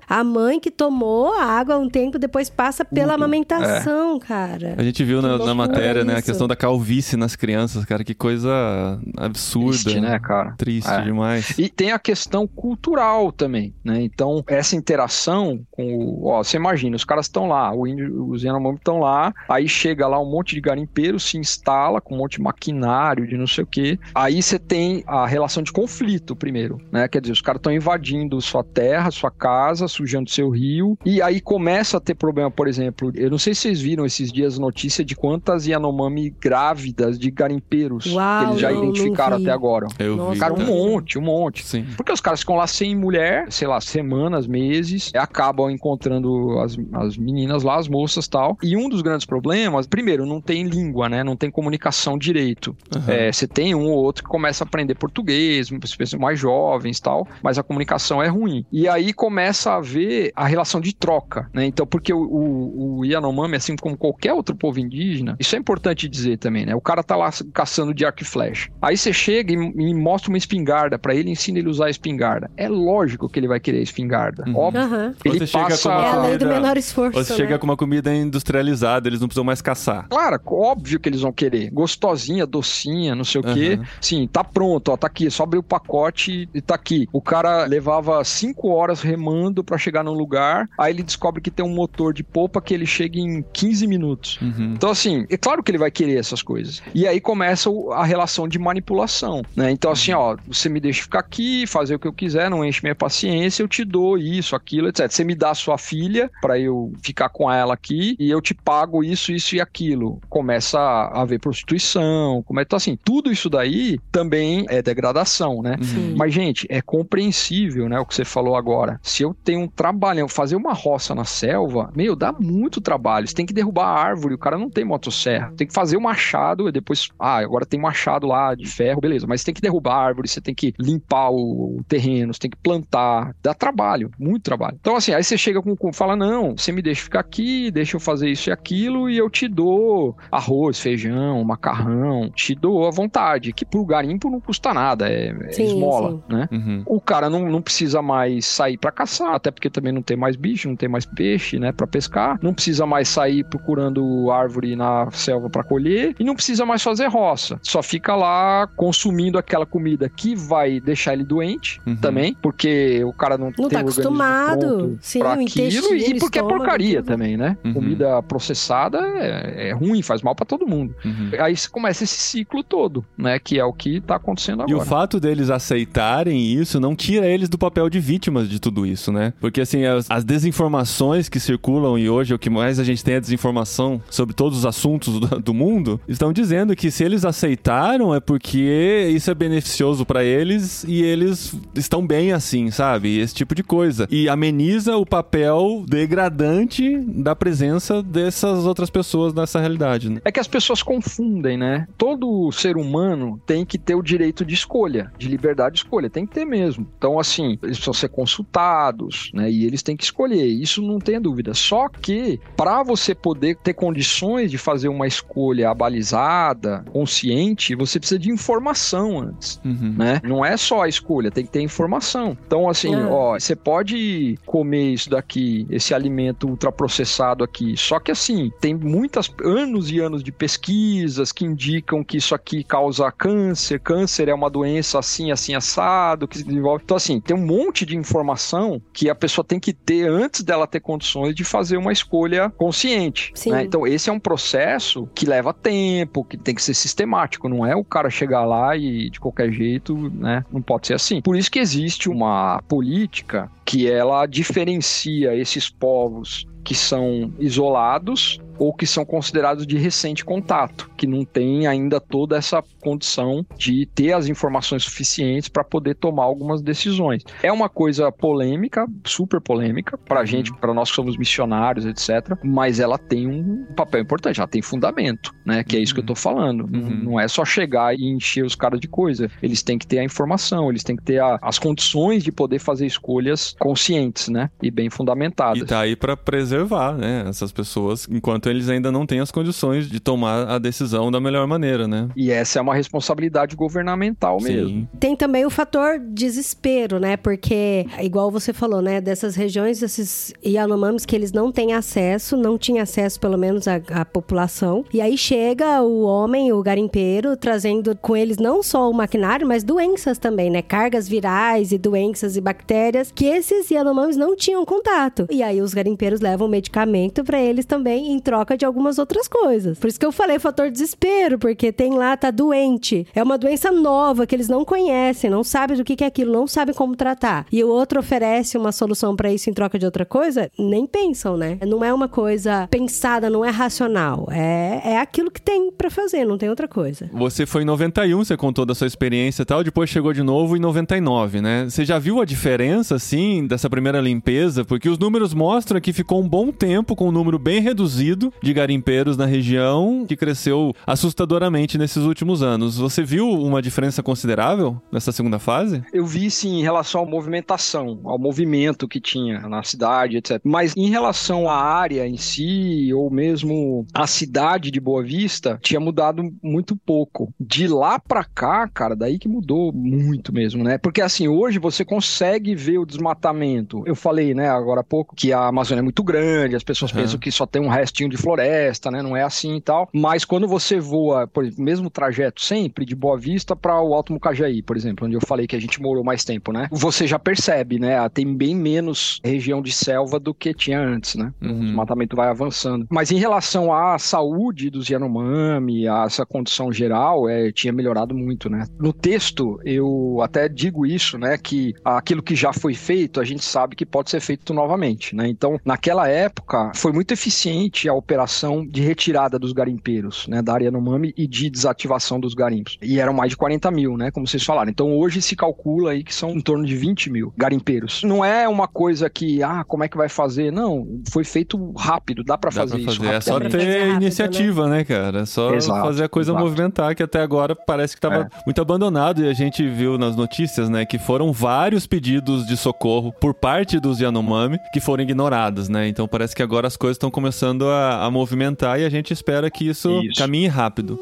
a mãe que tomou a água um tempo depois passa pela
Tudo.
amamentação, cara.
A gente viu na, na matéria, né, a questão da calvície nas crianças, cara, que coisa absurda.
Triste, né, cara?
Triste
É.
demais.
E tem a questão cultural também, né? Então, essa interação com o. Ó, você imagina, os caras estão lá, o índio, os Yanomami estão lá, aí chega lá um monte de garimpeiro, se instala com um monte de maquinário, de não sei o quê. Aí você tem a relação de conflito primeiro, né? Quer dizer, os caras estão invadindo sua terra, sua casa, sujando seu rio, e aí começa a ter problema, por exemplo, eu não sei se vocês viram esses dias notícia de quantas Yanomami grávidas de garimpeiros
Uau,
que eles já
não, não
identificaram
vi.
até agora.
Eu
Nossa,
vi.
Cara, um monte, um monte.
Sim.
Porque os caras ficam lá sem mulher, sei lá, semanas, meses, e acabam encontrando as, as meninas lá, as moças tal. E um dos grandes problemas, primeiro, não tem língua, né? Não tem comunicação direito. É, você tem um ou outro que começa a aprender português, pessoas mais jovens tal, mas a comunicação é ruim. E aí começa a ver a relação de troca, né? Então, porque o, o, o Yanomami, assim como qualquer outro povo indígena, isso é importante dizer também, né? O cara tá lá caçando de arco e flecha. Aí você chega e, e mostra uma espingarda para ele, ensina ele a usar a espingarda. É lógico que ele vai querer a espingarda. Uhum. Óbvio. Uhum. Ele
você passa...
Chega com é a lei do menor esforço.
Você né? chega com uma comida industrializada, eles não precisam mais caçar.
Claro, óbvio que eles vão querer. Gostosinha, docinha, não sei o uhum. quê. Sim, tá pronto, ó, tá aqui. É só abrir o pacote e tá aqui. O cara levava cinco horas remando para chegar num lugar, aí ele descobre que tem um motor de polpa que ele chega em 15 minutos. Uhum. Então, assim, é claro que ele vai querer essas coisas. E aí começa a relação de manipulação, né? Então, assim, ó, você me deixa ficar aqui, fazer o que eu quiser, não enche minha paciência, eu te dou isso, aquilo, etc. Você me dá a sua filha para eu ficar com ela aqui e eu te pago isso, isso e aquilo. Começa a haver prostituição, como é então assim, tudo isso daí também é degradação, né? Uhum. Mas gente, é compreensível, né, o que você falou agora. Se eu tenho um trabalho, fazer uma roça na selva, meu, dá muito trabalho. Você tem que derrubar a árvore, o cara não tem motosserra. Tem que fazer o machado e depois, ah, agora tem um machado lá de ferro, beleza, mas você tem que derrubar a árvore, você tem que limpar o, o terreno, você tem que plantar, dá trabalho, muito trabalho. Então assim, aí você chega com, com fala, não, você me deixa ficar aqui, deixa eu fazer isso e aquilo e eu te dou arroz, feijão, macarrão, te dou à vontade, que pro garimpo não custa nada, é, é sim, esmola, sim. né? Uhum. O cara não, não precisa mais sair para caçar, até porque também não tem mais bicho, não tem mais peixe, né, para pescar, não precisa mais sair procurando árvore na selva para colher e não precisa mais fazer roça. Só fica lá consumindo aquela comida que vai deixar ele doente uhum. também, porque o cara não,
não
tem
tá acostumado, sim,
pra aquilo e porque é porcaria também, né? Uhum. Comida processada é, é, ruim, faz mal para todo mundo. Uhum. Aí começa esse ciclo todo, né, que é o que tá acontecendo agora.
E o fato deles aceitarem isso não tira eles do papel de vítimas de tudo isso, né? Porque assim, as, as desinformações que circulam e hoje o que mais a gente tem é desinformação sobre todos os assuntos do, do mundo, estão dizendo que se eles aceitaram é porque isso é beneficioso para eles e eles estão bem assim, sabe? Esse tipo de coisa. E ameniza o papel degradante da presença dessas outras pessoas nessa realidade. Né?
É que as pessoas confundem, né? Todo ser humano tem que ter o direito de escolha, de liberdade de escolha, tem que ter mesmo. Então, assim, eles precisam ser consultados, né? E eles têm que escolher, isso não tem dúvida. Só que, para você poder ter condições de fazer uma escolha abalizada, consciente, você precisa de informação antes, uhum. né? Não é só a escolha, tem que ter informação. Então, assim, é. ó, você pode comer isso daqui, esse alimento ultraprocessado aqui, só que assim, tem muitas anos e anos de pesquisas que indicam que isso aqui causa câncer, câncer é uma doença assim, assim, assado, que se desenvolve. Então, assim, tem um monte de informação que a pessoa tem que ter antes dela ter condições de fazer uma escolha consciente. Né? Então, esse é um processo que leva tempo, que tem que ser sistemático, não é o cara chegar lá e de qualquer jeito, né? Não pode ser assim. Por isso que existe uma política que ela diferencia esses povos que são isolados ou que são considerados de recente contato, que não tem ainda toda essa condição de ter as informações suficientes para poder tomar algumas decisões. É uma coisa polêmica, super polêmica, para a uhum. gente, para nós que somos missionários, etc., mas ela tem um papel importante, ela tem fundamento, né? Que é isso que eu estou uhum. falando. Uhum. Não é só chegar e encher os caras de coisa. Eles têm que ter a informação, eles têm que ter a, as condições de poder fazer escolhas conscientes, né? E bem fundamentadas.
E tá aí para preservar, né? Essas pessoas, enquanto eles ainda não têm as condições de tomar a decisão da melhor maneira, né?
E essa é uma responsabilidade governamental Sim. mesmo.
Tem também o fator desespero, né? Porque, igual você falou, né? Dessas regiões, desses Yanomamis que eles não têm acesso, não tinha acesso, pelo menos, à, à população. E aí chega o homem, o garimpeiro, trazendo com eles não só o maquinário, mas doenças também, né? Cargas virais e doenças e bactérias que esses Yanomamis não tinham contato. E aí os garimpeiros levam medicamento para eles também em troca de algumas outras coisas. Por isso que eu falei fator desespero, porque tem lá, tá doente. É uma doença nova que eles não conhecem, não sabem do que, que é aquilo, não sabem como tratar. E o outro oferece uma solução para isso em troca de outra coisa, nem pensam, né? Não é uma coisa pensada não é racional. É, é aquilo que tem para fazer, não tem outra coisa.
Você foi em 91, você contou da sua experiência e tal, depois chegou de novo em 99, né? Você já viu a diferença, assim, dessa primeira limpeza? Porque os números mostram que ficou um bom tempo com um número bem reduzido de garimpeiros na região, que cresceu assustadoramente nesses últimos anos. Você viu uma diferença considerável nessa segunda fase?
Eu vi, sim, em relação à movimentação, ao movimento que tinha na cidade, etc. Mas em relação à área em si, ou mesmo a cidade de Boa Vista, tinha mudado muito pouco. De lá pra cá, cara, daí que mudou muito mesmo, né? Porque assim, hoje você consegue ver o desmatamento. Eu falei, né, agora há pouco, que a Amazônia é muito grande, as pessoas uhum. pensam que só tem um restinho de floresta, né? Não é assim e tal. Mas quando você voa, por exemplo, mesmo trajeto sempre, de Boa Vista para o Alto Mucajaí, por exemplo, onde eu falei que a gente morou mais tempo, né? Você já percebe, né? Tem bem menos região de selva do que tinha antes, né? Uhum. O desmatamento vai avançando. Mas em relação à saúde dos Yanomami, a essa condição geral, é, tinha melhorado muito, né? No texto, eu até digo isso, né? Que aquilo que já foi feito, a gente sabe que pode ser feito novamente, né? Então, naquela época, foi muito eficiente a operação de retirada dos garimpeiros, né? Da área Yanomami e de desativação dos garimpos. E eram mais de 40 mil, né? Como vocês falaram. Então, hoje se calcula aí que são em torno de 20 mil garimpeiros. Não é uma coisa que, ah, como é que vai fazer? Não, foi feito rápido, dá para fazer, fazer, isso.
É só ter iniciativa, né? cara? É só exato, fazer a coisa exato. movimentar, que até agora parece que estava é. muito abandonado e a gente viu nas notícias, né, que foram vários pedidos de socorro por parte dos Yanomami que foram ignorados, né? Então parece que agora as coisas estão começando a, a, movimentar e a gente espera que isso, isso. caminhe rápido.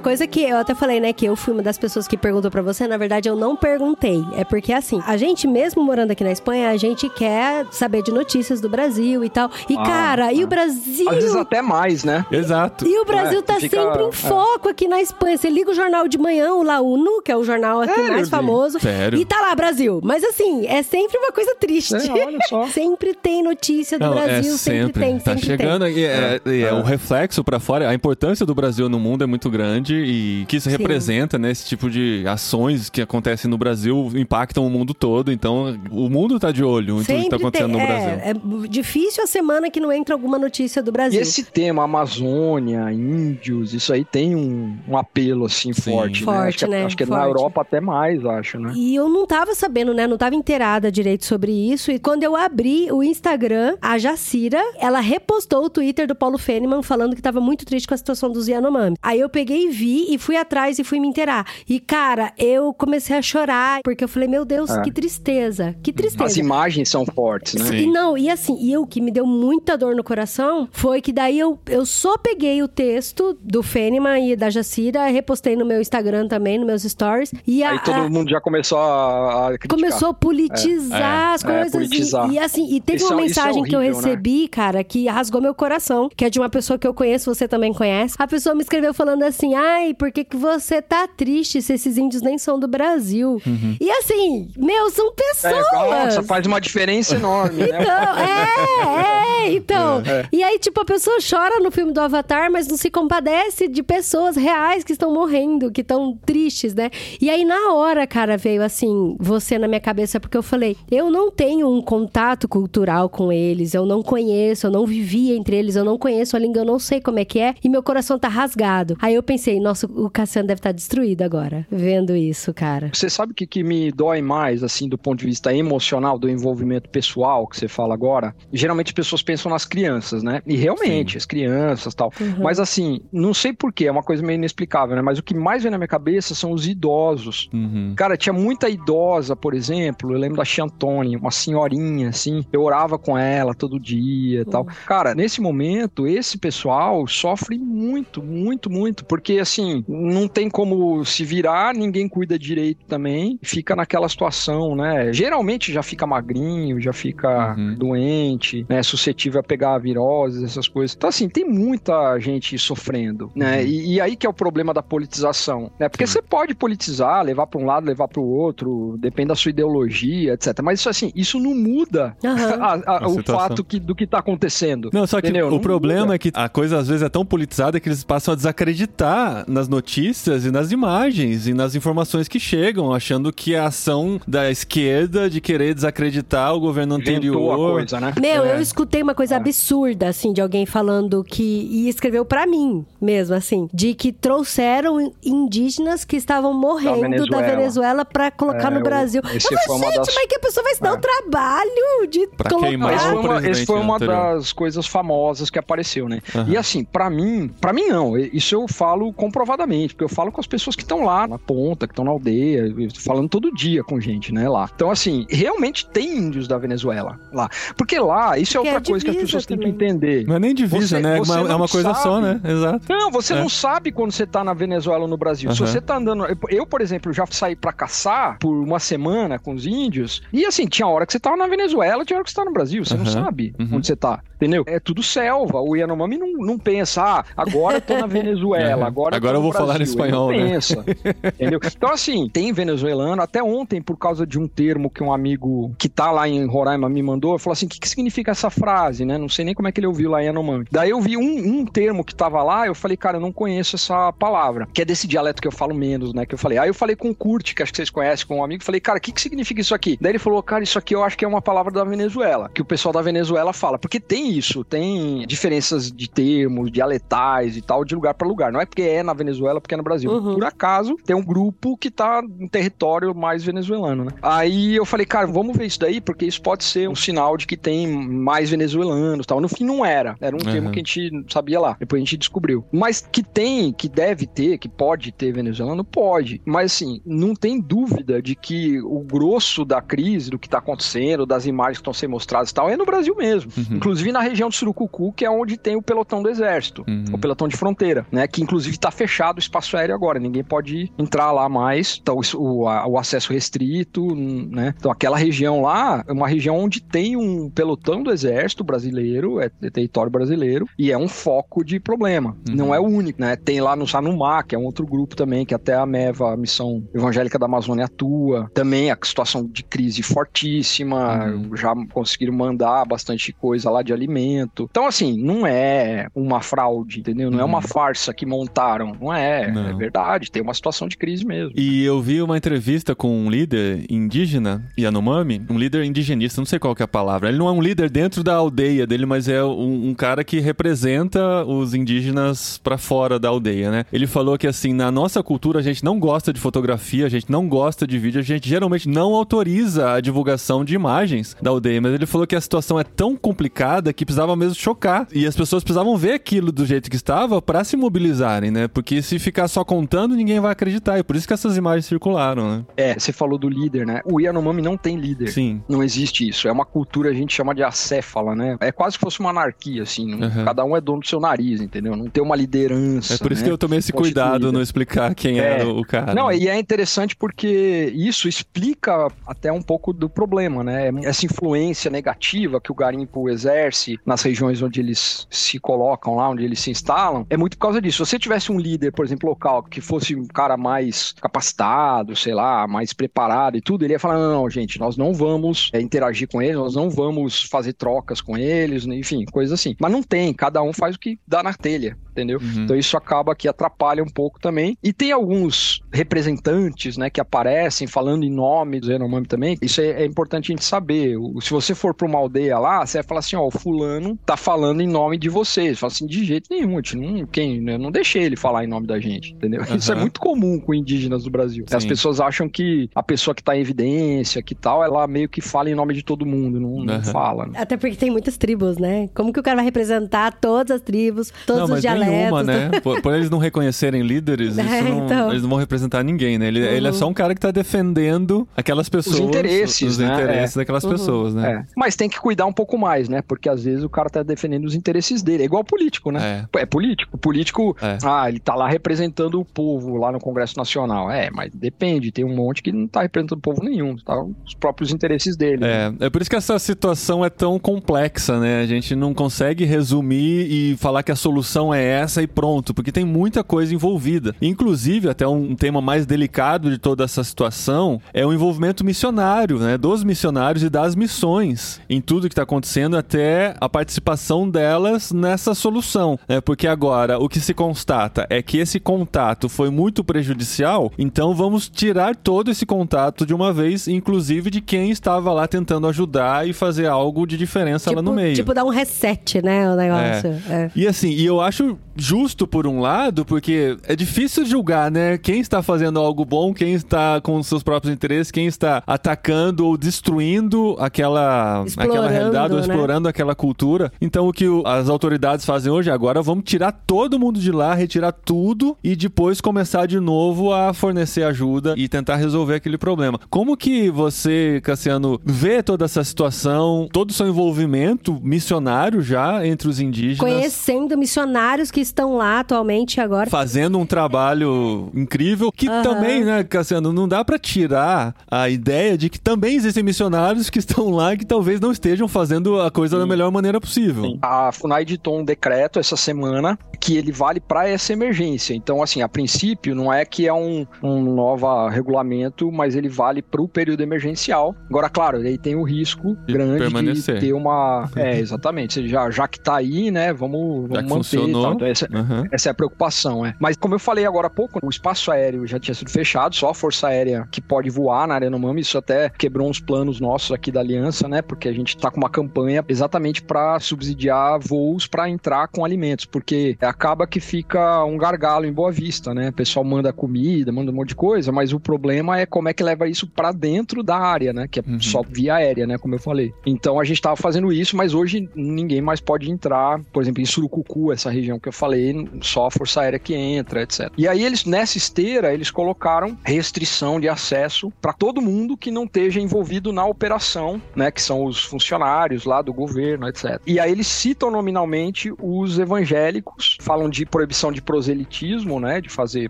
Uma coisa que eu até falei, né, que eu fui uma das pessoas que perguntou para você, na verdade eu não perguntei. É porque assim, a gente mesmo morando aqui na Espanha, a gente quer saber de notícias do Brasil e tal. E ah, cara, ah. e o Brasil
Às vezes até mais, né?
Exato.
E o Brasil é, tá fica... sempre em é. foco aqui na Espanha. Você liga o jornal de manhã, o La Uno, que é o jornal aqui Sério, mais famoso,
Sério?
e tá lá Brasil. Mas assim, é sempre uma coisa triste. É, olha só. sempre tem notícia do não, é Brasil, é sempre, sempre, tem,
tá
sempre
chegando
tem.
E é, é, é, o reflexo para fora, a importância do Brasil no mundo é muito grande grande e que isso Sim. representa, né? Esse tipo de ações que acontecem no Brasil impactam o mundo todo. Então, o mundo tá de olho em tudo que tá acontecendo tem, no Brasil.
É, é difícil a semana que não entra alguma notícia do Brasil.
E esse tema, Amazônia, índios, isso aí tem um, um apelo, assim, Sim. forte,
forte,
né? Acho que,
né?
acho que
forte.
na Europa até mais, acho, né?
E eu não tava sabendo, né? Não tava inteirada direito sobre isso. E quando eu abri o Instagram, a Jacira, ela repostou o Twitter do Paulo Feniman falando que tava muito triste com a situação dos Yanomami. Aí eu peguei e vi e fui atrás e fui me inteirar. E, cara, eu comecei a chorar, porque eu falei, meu Deus, é. que tristeza, que tristeza.
As imagens são fortes, né?
E não, e assim, e o que me deu muita dor no coração foi que daí eu, eu só peguei o texto do Fênima e da Jacira, repostei no meu Instagram também, nos meus stories. E
a, Aí todo a, mundo já começou a, a
Começou a politizar é. as é, coisas. politizar. E, e, assim, e teve isso, uma é mensagem horrível, que eu né? recebi, né? cara, que rasgou meu coração, que é de uma pessoa que eu conheço, você também conhece. A pessoa me escreveu falando assim, ai, por que, que você tá triste se esses índios nem são do Brasil? Uhum. E assim, meu, são pessoas. É,
nossa, faz uma diferença enorme,
né? Então, é, é, então. É, é. E aí, tipo, a pessoa chora no filme do Avatar, mas não se compadece de pessoas reais que estão morrendo, que estão tristes, né? E aí, na hora, cara, veio assim, você na minha cabeça, porque eu falei, eu não tenho um contato cultural com eles, eu não conheço, eu não vivi entre eles, eu não conheço a língua, eu não sei como é que é, e meu coração tá rasgado. Aí eu pensei, nossa, o Cassiano deve estar tá destruído agora, vendo isso, cara.
Você sabe o que, que me dói mais, assim, do ponto de vista emocional, do envolvimento pessoal que você fala agora? Geralmente as pessoas pensam nas crianças, né? E realmente, Sim. as crianças tal. Uhum. Mas assim, não sei porquê, é uma coisa meio inexplicável, né? Mas o que mais vem na minha cabeça são os idosos. Uhum. Cara, tinha muita idosa, por exemplo, eu lembro da Chantone, uma senhorinha, assim, eu orava com ela todo dia e uhum. tal. Cara, nesse momento, esse pessoal sofre muito, muito, muito, porque porque assim, não tem como se virar, ninguém cuida direito também, fica naquela situação, né? Geralmente já fica magrinho, já fica uhum. doente, né? Suscetível a pegar virose, essas coisas. Então, assim, tem muita gente sofrendo, né? Uhum. E, e, aí que é o problema da politização, né? Porque você pode politizar, levar para um lado, levar para o outro, depende da sua ideologia, etc. Mas isso, assim, isso não muda uhum. a, a, o fato que, do que está acontecendo.
Não, só que entendeu? o não problema muda. é que a coisa às vezes é tão politizada que eles passam a desacreditar nas notícias e nas imagens e nas informações que chegam, achando que a ação da esquerda de querer desacreditar o governo anterior.
Coisa, né? Meu, é. eu escutei uma coisa é. absurda, assim, de alguém falando que. E escreveu para mim mesmo, assim, de que trouxeram indígenas que estavam morrendo da Venezuela, Venezuela para colocar é, no Brasil.
Esse eu falei, gente, das...
mas que a pessoa vai se dar o é. trabalho de
pra colocar. Esse
foi uma, esse foi uma das coisas famosas que apareceu, né? Uhum. E assim, para mim, para mim não, isso eu falo comprovadamente, porque eu falo com as pessoas que estão lá na ponta, que estão na aldeia, falando todo dia com gente, né, lá. Então, assim, realmente tem índios da Venezuela lá. Porque lá, isso é outra é coisa que as pessoas também. têm que entender.
Não é nem divisa, você, né? Você é uma coisa sabe. só, né? Exato.
Não, você é. não sabe quando você tá na Venezuela ou no Brasil. Uhum. Se você tá andando. Eu, por exemplo, já saí para caçar por uma semana com os índios. E assim, tinha hora que você tava na Venezuela, tinha hora que você tá no Brasil. Você uhum. não sabe uhum. onde você tá. Entendeu? É tudo selva. O Yanomami não, não pensa, ah, agora eu tô na Venezuela, agora,
agora eu vou Brasil. falar em espanhol,
né? pensa. entendeu? Então, assim, tem venezuelano. Até ontem, por causa de um termo que um amigo que tá lá em Roraima me mandou, falou assim: o que, que significa essa frase, né? Não sei nem como é que ele ouviu lá em Yanomami. Daí eu vi um, um termo que tava lá, eu falei, cara, eu não conheço essa palavra, que é desse dialeto que eu falo menos, né? Que eu falei. Aí eu falei com o Kurt, que acho que vocês conhecem, com um amigo, falei, cara, o que, que significa isso aqui? Daí ele falou, cara, isso aqui eu acho que é uma palavra da Venezuela, que o pessoal da Venezuela fala, porque tem isso, tem diferenças de termos, dialetais e tal, de lugar para lugar. Não é porque é na Venezuela, porque é no Brasil. Uhum. Por acaso, tem um grupo que tá em território mais venezuelano, né? Aí eu falei, cara, vamos ver isso daí, porque isso pode ser um sinal de que tem mais venezuelanos tal. No fim, não era. Era um uhum. termo que a gente sabia lá. Depois a gente descobriu. Mas que tem, que deve ter, que pode ter venezuelano, pode. Mas assim, não tem dúvida de que o grosso da crise, do que tá acontecendo, das imagens que estão sendo mostradas e tal, é no Brasil mesmo. Uhum. Inclusive na região do Surucucu que é onde tem o pelotão do exército, uhum. o pelotão de fronteira, né? Que inclusive está fechado o espaço aéreo agora, ninguém pode entrar lá mais, então o, a, o acesso restrito, né? Então aquela região lá é uma região onde tem um pelotão do exército brasileiro, é, é território brasileiro, e é um foco de problema. Uhum. Não é o único, né? Tem lá no Sanumá, que é um outro grupo também, que até a MEVA, a Missão Evangélica da Amazônia, atua. Também a situação de crise fortíssima, uhum. já conseguiram mandar bastante coisa lá de alimento. Então, assim, não é uma fraude, entendeu? Não uhum. é uma uhum. farsa que montaram. Não é. é não. É verdade, tem uma situação de crise mesmo.
E eu vi uma entrevista com um líder indígena, Yanomami, um líder indigenista, não sei qual que é a palavra. Ele não é um líder dentro da aldeia dele, mas é um, um cara que representa os indígenas para fora da aldeia, né? Ele falou que, assim, na nossa cultura a gente não gosta de fotografia, a gente não gosta de vídeo, a gente geralmente não autoriza a divulgação de imagens da aldeia, mas ele falou que a situação é tão complicada que precisava mesmo chocar e as pessoas precisavam ver aquilo do jeito que estava para se mobilizarem, né? Porque se ficar só contando, ninguém vai acreditar. E por isso que essas imagens circularam, né?
É, você falou do líder, né? O Yanomami não tem líder.
Sim.
Não existe isso. É uma cultura, a gente chama de acéfala, né? É quase que fosse uma anarquia, assim. Uhum. Cada um é dono do seu nariz, entendeu? Não tem uma liderança.
É por isso né? que eu tomei esse cuidado no explicar quem é. era o cara.
Não, e é interessante porque isso explica até um pouco do problema, né? Essa influência negativa que o garimpo exerce nas regiões onde onde eles se colocam lá, onde eles se instalam, é muito por causa disso. Se você tivesse um líder, por exemplo, local, que fosse um cara mais capacitado, sei lá, mais preparado e tudo, ele ia falar: não, gente, nós não vamos é, interagir com eles, nós não vamos fazer trocas com eles, enfim, coisas assim. Mas não tem, cada um faz o que dá na telha entendeu? Uhum. Então isso acaba que atrapalha um pouco também. E tem alguns representantes, né, que aparecem falando em nome do Yanomami também. Isso é, é, importante a gente saber. Se você for para uma aldeia lá, você vai falar assim, ó, o fulano tá falando em nome de vocês. Fala assim, de jeito nenhum, gente, não, quem, né, não deixei ele falar em nome da gente, entendeu? Uhum. Isso é muito comum com indígenas do Brasil. Sim. As pessoas acham que a pessoa que tá em evidência, que tal, ela meio que fala em nome de todo mundo, não, uhum. não fala. Né?
Até porque tem muitas tribos, né? Como que o cara vai representar todas as tribos, todos não, os dialetos?
Nenhuma,
é,
né? Por, por, eles não reconhecerem líderes, é, não, então... eles não vão representar ninguém, né? Ele, uhum. ele, é só um cara que tá defendendo aquelas pessoas. Os
interesses,
Os
né?
interesses
é.
daquelas uhum. pessoas, né?
É. Mas tem que cuidar um pouco mais, né? Porque às vezes o cara tá defendendo os interesses dele. É igual político, né? É, político. O político, ah, ele tá lá representando o povo lá no Congresso Nacional. É, mas depende. Tem um monte que não tá representando o povo nenhum. Tá os próprios interesses dele.
É,
né?
é por isso que essa situação é tão complexa, né? A gente não consegue resumir e falar que a solução é essa e pronto, porque tem muita coisa envolvida. Inclusive, até um tema mais delicado de toda essa situação é o envolvimento missionário, né? Dos missionários e das missões em tudo que está acontecendo, até a participação delas nessa solução, né? Porque agora o que se constata é que esse contato foi muito prejudicial, então vamos tirar todo esse contato de uma vez, inclusive de quem estava lá tentando ajudar e fazer algo de diferença
tipo,
lá no meio.
Tipo, dar um reset, né? O negócio.
É. É. E assim, e eu acho justo por um lado, porque é difícil julgar, né? Quem está fazendo algo bom, quem está com seus próprios interesses, quem está atacando ou destruindo aquela, aquela realidade, ou né? explorando aquela cultura. Então, o que as autoridades fazem hoje, agora vamos tirar todo mundo de lá, retirar tudo e depois começar de novo a fornecer ajuda e tentar resolver aquele problema. Como que você, Cassiano, vê toda essa situação, todo o seu envolvimento missionário já entre os indígenas?
Conhecendo missionários que estão lá atualmente agora.
Fazendo um trabalho incrível, que uhum. também, né, Cassiano, não dá para tirar a ideia de que também existem missionários que estão lá que talvez não estejam fazendo a coisa Sim. da melhor maneira possível. Sim.
A FUNAI editou um decreto essa semana que ele vale para essa emergência. Então, assim, a princípio, não é que é um, um novo regulamento, mas ele vale para o período emergencial. Agora, claro, aí tem o risco de grande permanecer. de ter uma. É, exatamente. Já, já que tá aí, né, vamos, vamos manter. Funcionou. Então, essa, uhum. essa é a preocupação, é. Mas como eu falei agora há pouco, o espaço aéreo já tinha sido fechado, só a Força Aérea que pode voar na área Mami, isso até quebrou uns planos nossos aqui da aliança, né? Porque a gente tá com uma campanha exatamente para subsidiar voos para entrar com alimentos, porque acaba que fica um gargalo em Boa Vista, né? O pessoal manda comida, manda um monte de coisa, mas o problema é como é que leva isso para dentro da área, né? Que é uhum. só via aérea, né? Como eu falei. Então a gente tava fazendo isso, mas hoje ninguém mais pode entrar, por exemplo, em Surucucu, essa região que eu falei, só a Força Aérea que entra, etc. E aí eles, nessa esteira, eles colocaram restrição de acesso para todo mundo que não esteja envolvido na operação, né? Que são os funcionários lá do governo, etc. E aí eles citam nominalmente os evangélicos, falam de proibição de proselitismo, né? De fazer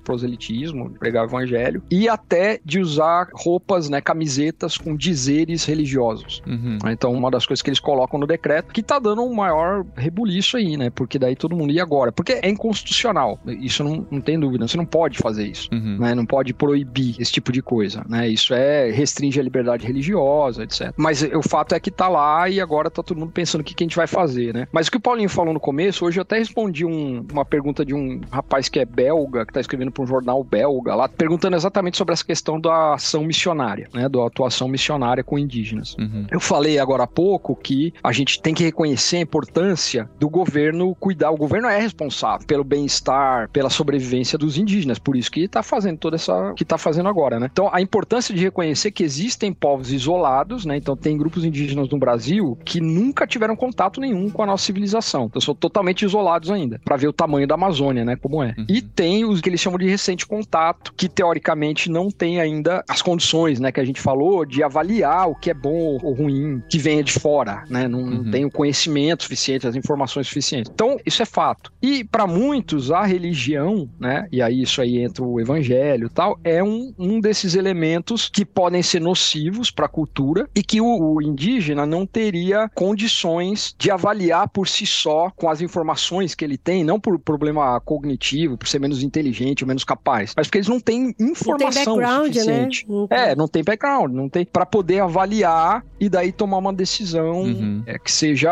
proselitismo, de pregar o evangelho, e até de usar roupas, né? Camisetas com dizeres religiosos. Uhum. Então, uma das coisas que eles colocam no decreto, que tá dando um maior rebuliço aí, né? Porque daí todo mundo ia agora. Porque é inconstitucional. Isso não, não tem dúvida. Você não pode fazer isso. Uhum. Né? Não pode proibir esse tipo de coisa. Né? Isso é restringe a liberdade religiosa, etc. Mas o fato é que tá lá e agora tá todo mundo pensando o que, que a gente vai fazer, né? Mas o que o Paulinho falou no começo, hoje eu até respondi um, uma pergunta de um rapaz que é belga, que tá escrevendo para um jornal belga lá, perguntando exatamente sobre essa questão da ação missionária, né? Da atuação missionária com indígenas. Uhum. Eu falei agora há pouco que a gente tem que reconhecer a importância do governo cuidar. O governo é responsável pelo bem-estar, pela sobrevivência dos indígenas, por isso que está fazendo toda essa que está fazendo agora, né? Então a importância de reconhecer que existem povos isolados, né? Então tem grupos indígenas no Brasil que nunca tiveram contato nenhum com a nossa civilização, então são totalmente isolados ainda, para ver o tamanho da Amazônia, né? Como é. Uhum. E tem os que eles chamam de recente contato, que teoricamente não tem ainda as condições, né? Que a gente falou de avaliar o que é bom ou ruim, que venha de fora, né? Não, uhum. tem o conhecimento suficiente, as informações suficientes. Então isso é fato. E para muitos a religião, né? E aí isso aí entra o evangelho e tal, é um, um desses elementos que podem ser nocivos para a cultura e que o, o, indígena não teria condições de avaliar por si só com as informações que ele tem, não por problema cognitivo, por ser menos inteligente ou menos capaz, mas porque eles não têm informação não tem suficiente. Né? Não É, não tem background, não tem para poder avaliar e daí tomar uma decisão uhum. é, que seja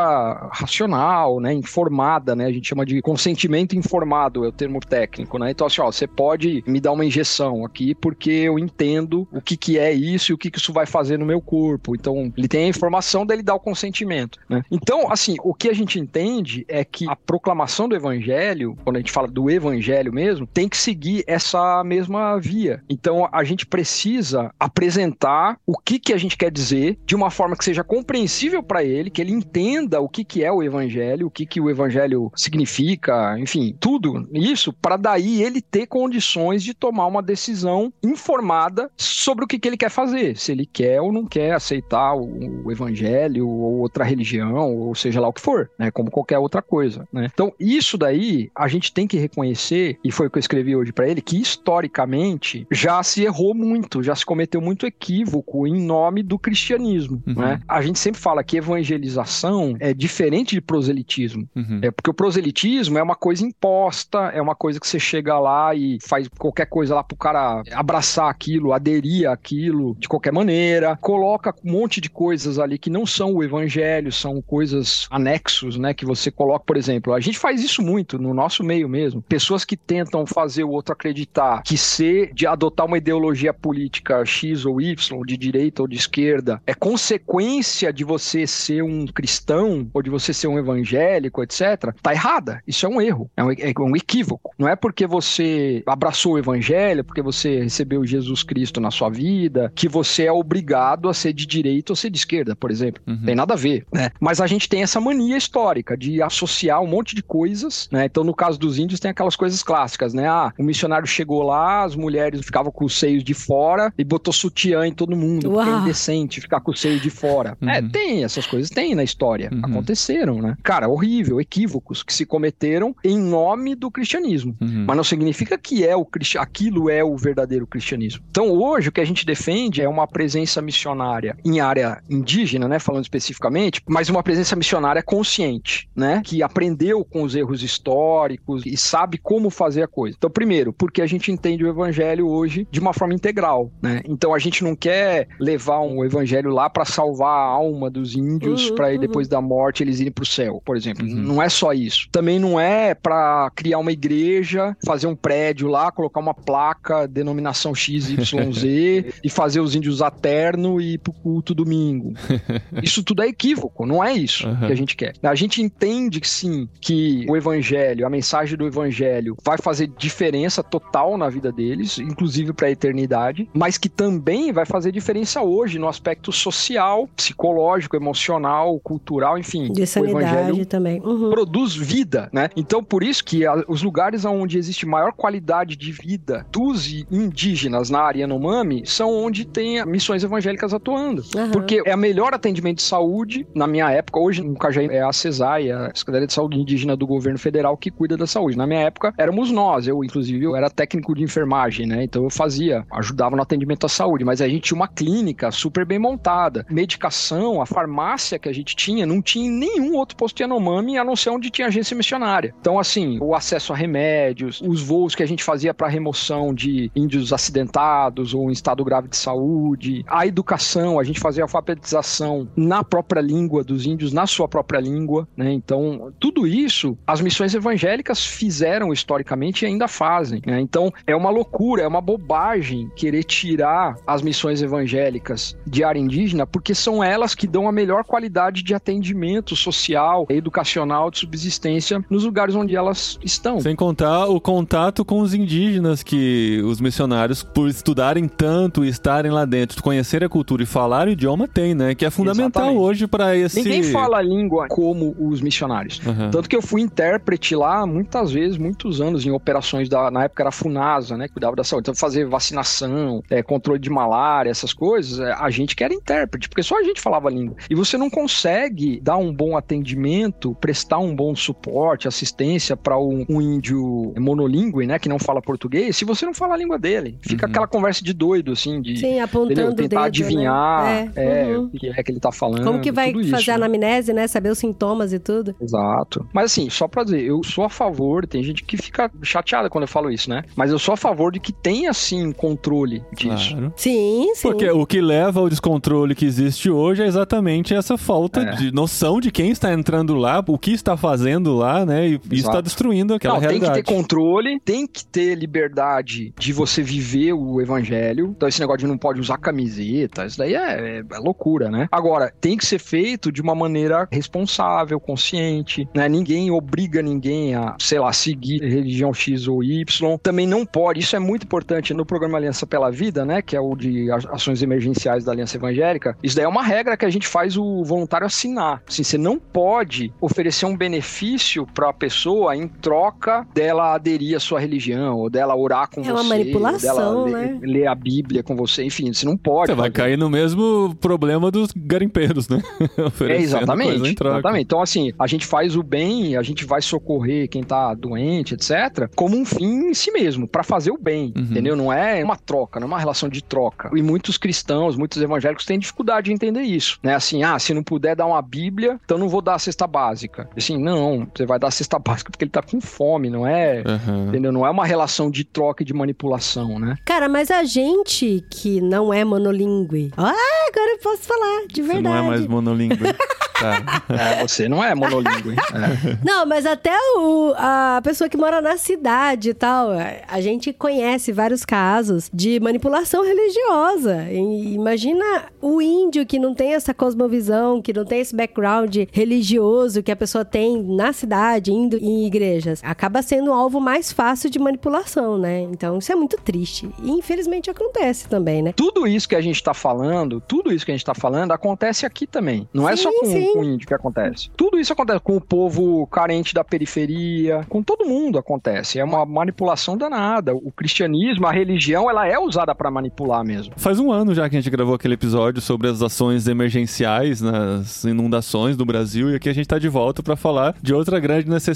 racional, né, informada, né? A gente chama de consentimento informado, é o termo técnico, né? Então assim, ó, você pode me dar uma injeção aqui porque eu entendo o que que é isso e o que que isso vai fazer no meu corpo. Então, ele tem a informação dele dar o consentimento, né? Então, assim, o que a gente entende é que a proclamação do evangelho, quando a gente fala do evangelho mesmo, tem que seguir essa mesma via. Então, a gente precisa apresentar o que que a gente quer dizer de uma forma que seja compreensível para ele, que ele entenda o que que é o evangelho, o que que o evangelho significa, enfim, tudo isso para daí ele ter condições de tomar uma decisão informada sobre o que, que ele quer fazer, se ele quer ou não quer aceitar o, o evangelho ou outra religião, ou seja lá o que for, né, como qualquer outra coisa, né? Então, isso daí a gente tem que reconhecer, e foi o que eu escrevi hoje para ele, que historicamente já se errou muito, já se cometeu muito equívoco em nome do cristianismo, uhum. né? A gente sempre fala que evangelização é diferente de proselitismo, uhum. é porque o proselitismo é uma coisa imposta, é uma coisa que você chega lá e faz qualquer coisa lá pro cara abraçar aquilo, aderir àquilo de qualquer maneira, coloca um monte de coisas ali que não são o evangelho, são coisas anexos, né, que você coloca, por exemplo, a gente faz isso muito no nosso meio mesmo. Pessoas que tentam fazer o outro acreditar que ser de adotar uma ideologia política X ou Y, de direita ou de esquerda, é consequência de você ser um cristão ou de você ser um evangélico, etc. Tá errada. Isso é um erro, é um, é um equívoco. Não é porque você abraçou o evangelho, porque você recebeu Jesus Cristo na sua vida, que você é obrigado a ser de direita ou ser de esquerda, por exemplo. Uhum. Tem nada a ver, né? Mas a gente tem essa mania histórica de associar um monte de coisas, né? Então, no caso dos índios, tem aquelas coisas clássicas, né? Ah, o missionário chegou lá, as mulheres ficavam com os seios de fora e botou sutiã em todo mundo, Uau. porque é indecente ficar com os seios de fora. É, uhum. É, tem essas coisas, tem na história. Uhum. Aconteceram, né? Cara, horrível, equívocos que se cometeram em nome do cristianismo. Uhum. Mas não significa que é o aquilo é o verdadeiro cristianismo. Então, hoje, o que a gente defende é uma presença missionária em área indígena, né? Falando especificamente, mas uma presença missionária consciente, né? Que aprendeu com os erros históricos e sabe como fazer a coisa. Então, primeiro, porque a gente entende o evangelho hoje de uma forma integral, né? Então, a gente não quer levar um evangelho lá para salvar a alma dos índios, uhum, para uhum. depois da morte eles irem para o céu, por exemplo. Uhum. Não é só isso. Também não é para criar uma igreja, fazer um prédio lá, colocar uma placa, denominação XYZ e fazer os índios a terno e ir pro culto domingo. Isso tudo é equívoco, não é isso que a gente quer. A gente entende que sim, que o evangelho, a mensagem do evangelho vai fazer diferença total na vida deles, inclusive para a eternidade, mas que também vai fazer diferença hoje no aspecto social, psicológico, emocional, cultural, enfim.
De sanidade o evangelho também.
Uhum. Produz vida, né? Então, por isso que a, os lugares onde existe maior qualidade de vida dos indígenas na área Yanomami são onde tem missões evangélicas atuando. Uhum. Porque é o melhor atendimento de saúde, na minha época, hoje no Cajai é a CESAI, a Secretaria de Saúde Indígena do Governo Federal, que cuida da saúde. Na minha época, éramos nós, eu inclusive, eu era técnico de enfermagem, né? Então eu fazia, ajudava no atendimento à saúde, mas a gente tinha uma clínica super bem montada. Medicação, a farmácia que a gente tinha, não tinha nenhum outro posto de Yanomami, a não ser onde tinha agência missionária. Então, assim, o acesso a remédios, os voos que a gente fazia para remoção de índios acidentados ou em estado grave de saúde, a educação, a gente fazia alfabetização na própria língua dos índios, na sua própria língua, né? Então, tudo isso as missões evangélicas fizeram historicamente e ainda fazem, né? Então, é uma loucura, é uma bobagem querer tirar as missões evangélicas de área indígena, porque são elas que dão a melhor qualidade de atendimento social, educacional, de subsistência nos lugares onde elas estão.
Sem contar o contato com os indígenas que os missionários, por estudarem tanto e estarem lá dentro, conhecer a cultura e falar o idioma, tem, né? Que é fundamental Exatamente. hoje para esse.
Ninguém fala a língua como os missionários. Uhum. Tanto que eu fui intérprete lá muitas vezes, muitos anos, em operações da. Na época era a FUNASA, né? Cuidava da saúde. Então, fazer vacinação, é, controle de malária, essas coisas, é, a gente que era intérprete, porque só a gente falava a língua. E você não consegue dar um bom atendimento, prestar um bom suporte, assistência para um, um índio monolíngue, né? Que não fala português, se você não fala a língua dele. Fica uhum. aquela conversa de doido, assim, de
Sim, apontando
tentar
dedo,
adivinhar
né?
é, é, uhum. o que é que ele tá falando.
Como que vai fazer
isso,
a anamnese, né? Saber os sintomas e tudo.
Exato. Mas assim, só pra dizer, eu sou a favor, tem gente que fica chateada quando eu falo isso, né? Mas eu sou a favor de que tenha, assim, controle disso.
Claro.
Sim, sim.
Porque o que leva ao descontrole que existe hoje é exatamente essa falta é. de noção de quem está entrando lá, o que está fazendo lá, né? E Exato. isso está destruindo aquela Não, realidade.
Tem que ter controle, tem que ter liberdade de você viver o evangelho. Então, esse negócio de não pode usar camiseta, isso daí é, é, é loucura, né? Agora, tem que ser feito de uma maneira responsável, consciente, né? Ninguém obriga ninguém a, sei lá, seguir religião X ou Y. Também não pode, isso é muito importante no programa Aliança pela Vida, né? Que é o de ações emergenciais da Aliança Evangélica. Isso daí é uma regra que a gente faz o voluntário assinar. Assim, você não pode oferecer um benefício para a pessoa em troca dela aderir à sua religião, ou dela orar com
É
você.
uma manipulação, né?
ler, ler a Bíblia com você. Enfim, você não pode.
Você vai cair no mesmo problema dos garimpeiros, né?
É, exatamente,
em troca.
exatamente. Então, assim, a gente faz o bem, a gente vai socorrer quem tá doente, etc., como um fim em si mesmo, para fazer o bem,
Uhum.
entendeu? Não é uma troca, não é uma relação de troca. E muitos cristãos, muitos evangélicos têm dificuldade de entender isso, né? Assim, ah, se não puder dar uma Bíblia, então não vou dar a cesta básica. Assim, não, você vai dar a cesta básica porque ele tá com fome, não é...
Aham.
Entendeu? Não é uma relação de troca e de manipulação, né?
Cara, mas a gente que não é monolíngue. Ah, agora eu posso falar, de
Você
verdade.
não é mais monolíngue. tá.
É, você não é monolíngue. É.
Não, mas até o, a pessoa que mora na cidade e tal, a gente conhece vários casos de manipulação religiosa. E imagina o índio que não tem essa cosmovisão, que não tem esse background religioso que a pessoa tem na cidade, indo em igrejas. Acaba sendo o alvo mais fácil de manipulação, né? Então isso é muito triste. E infelizmente acontece também, né?
Tudo isso que a gente tá falando, tudo isso que a gente tá falando acontece aqui também. Não é
Sim,
só com, com o índio que acontece. Tudo isso acontece com o povo carente da periferia, com todo mundo acontece. É uma manipulação danada. O cristianismo, a religião, ela é usada pra manipular mesmo.
Faz um ano já que a gente gravou aquele episódio sobre as ações emergenciais nas inundações do Brasil e aqui a gente tá de volta pra falar de outra grande necessidade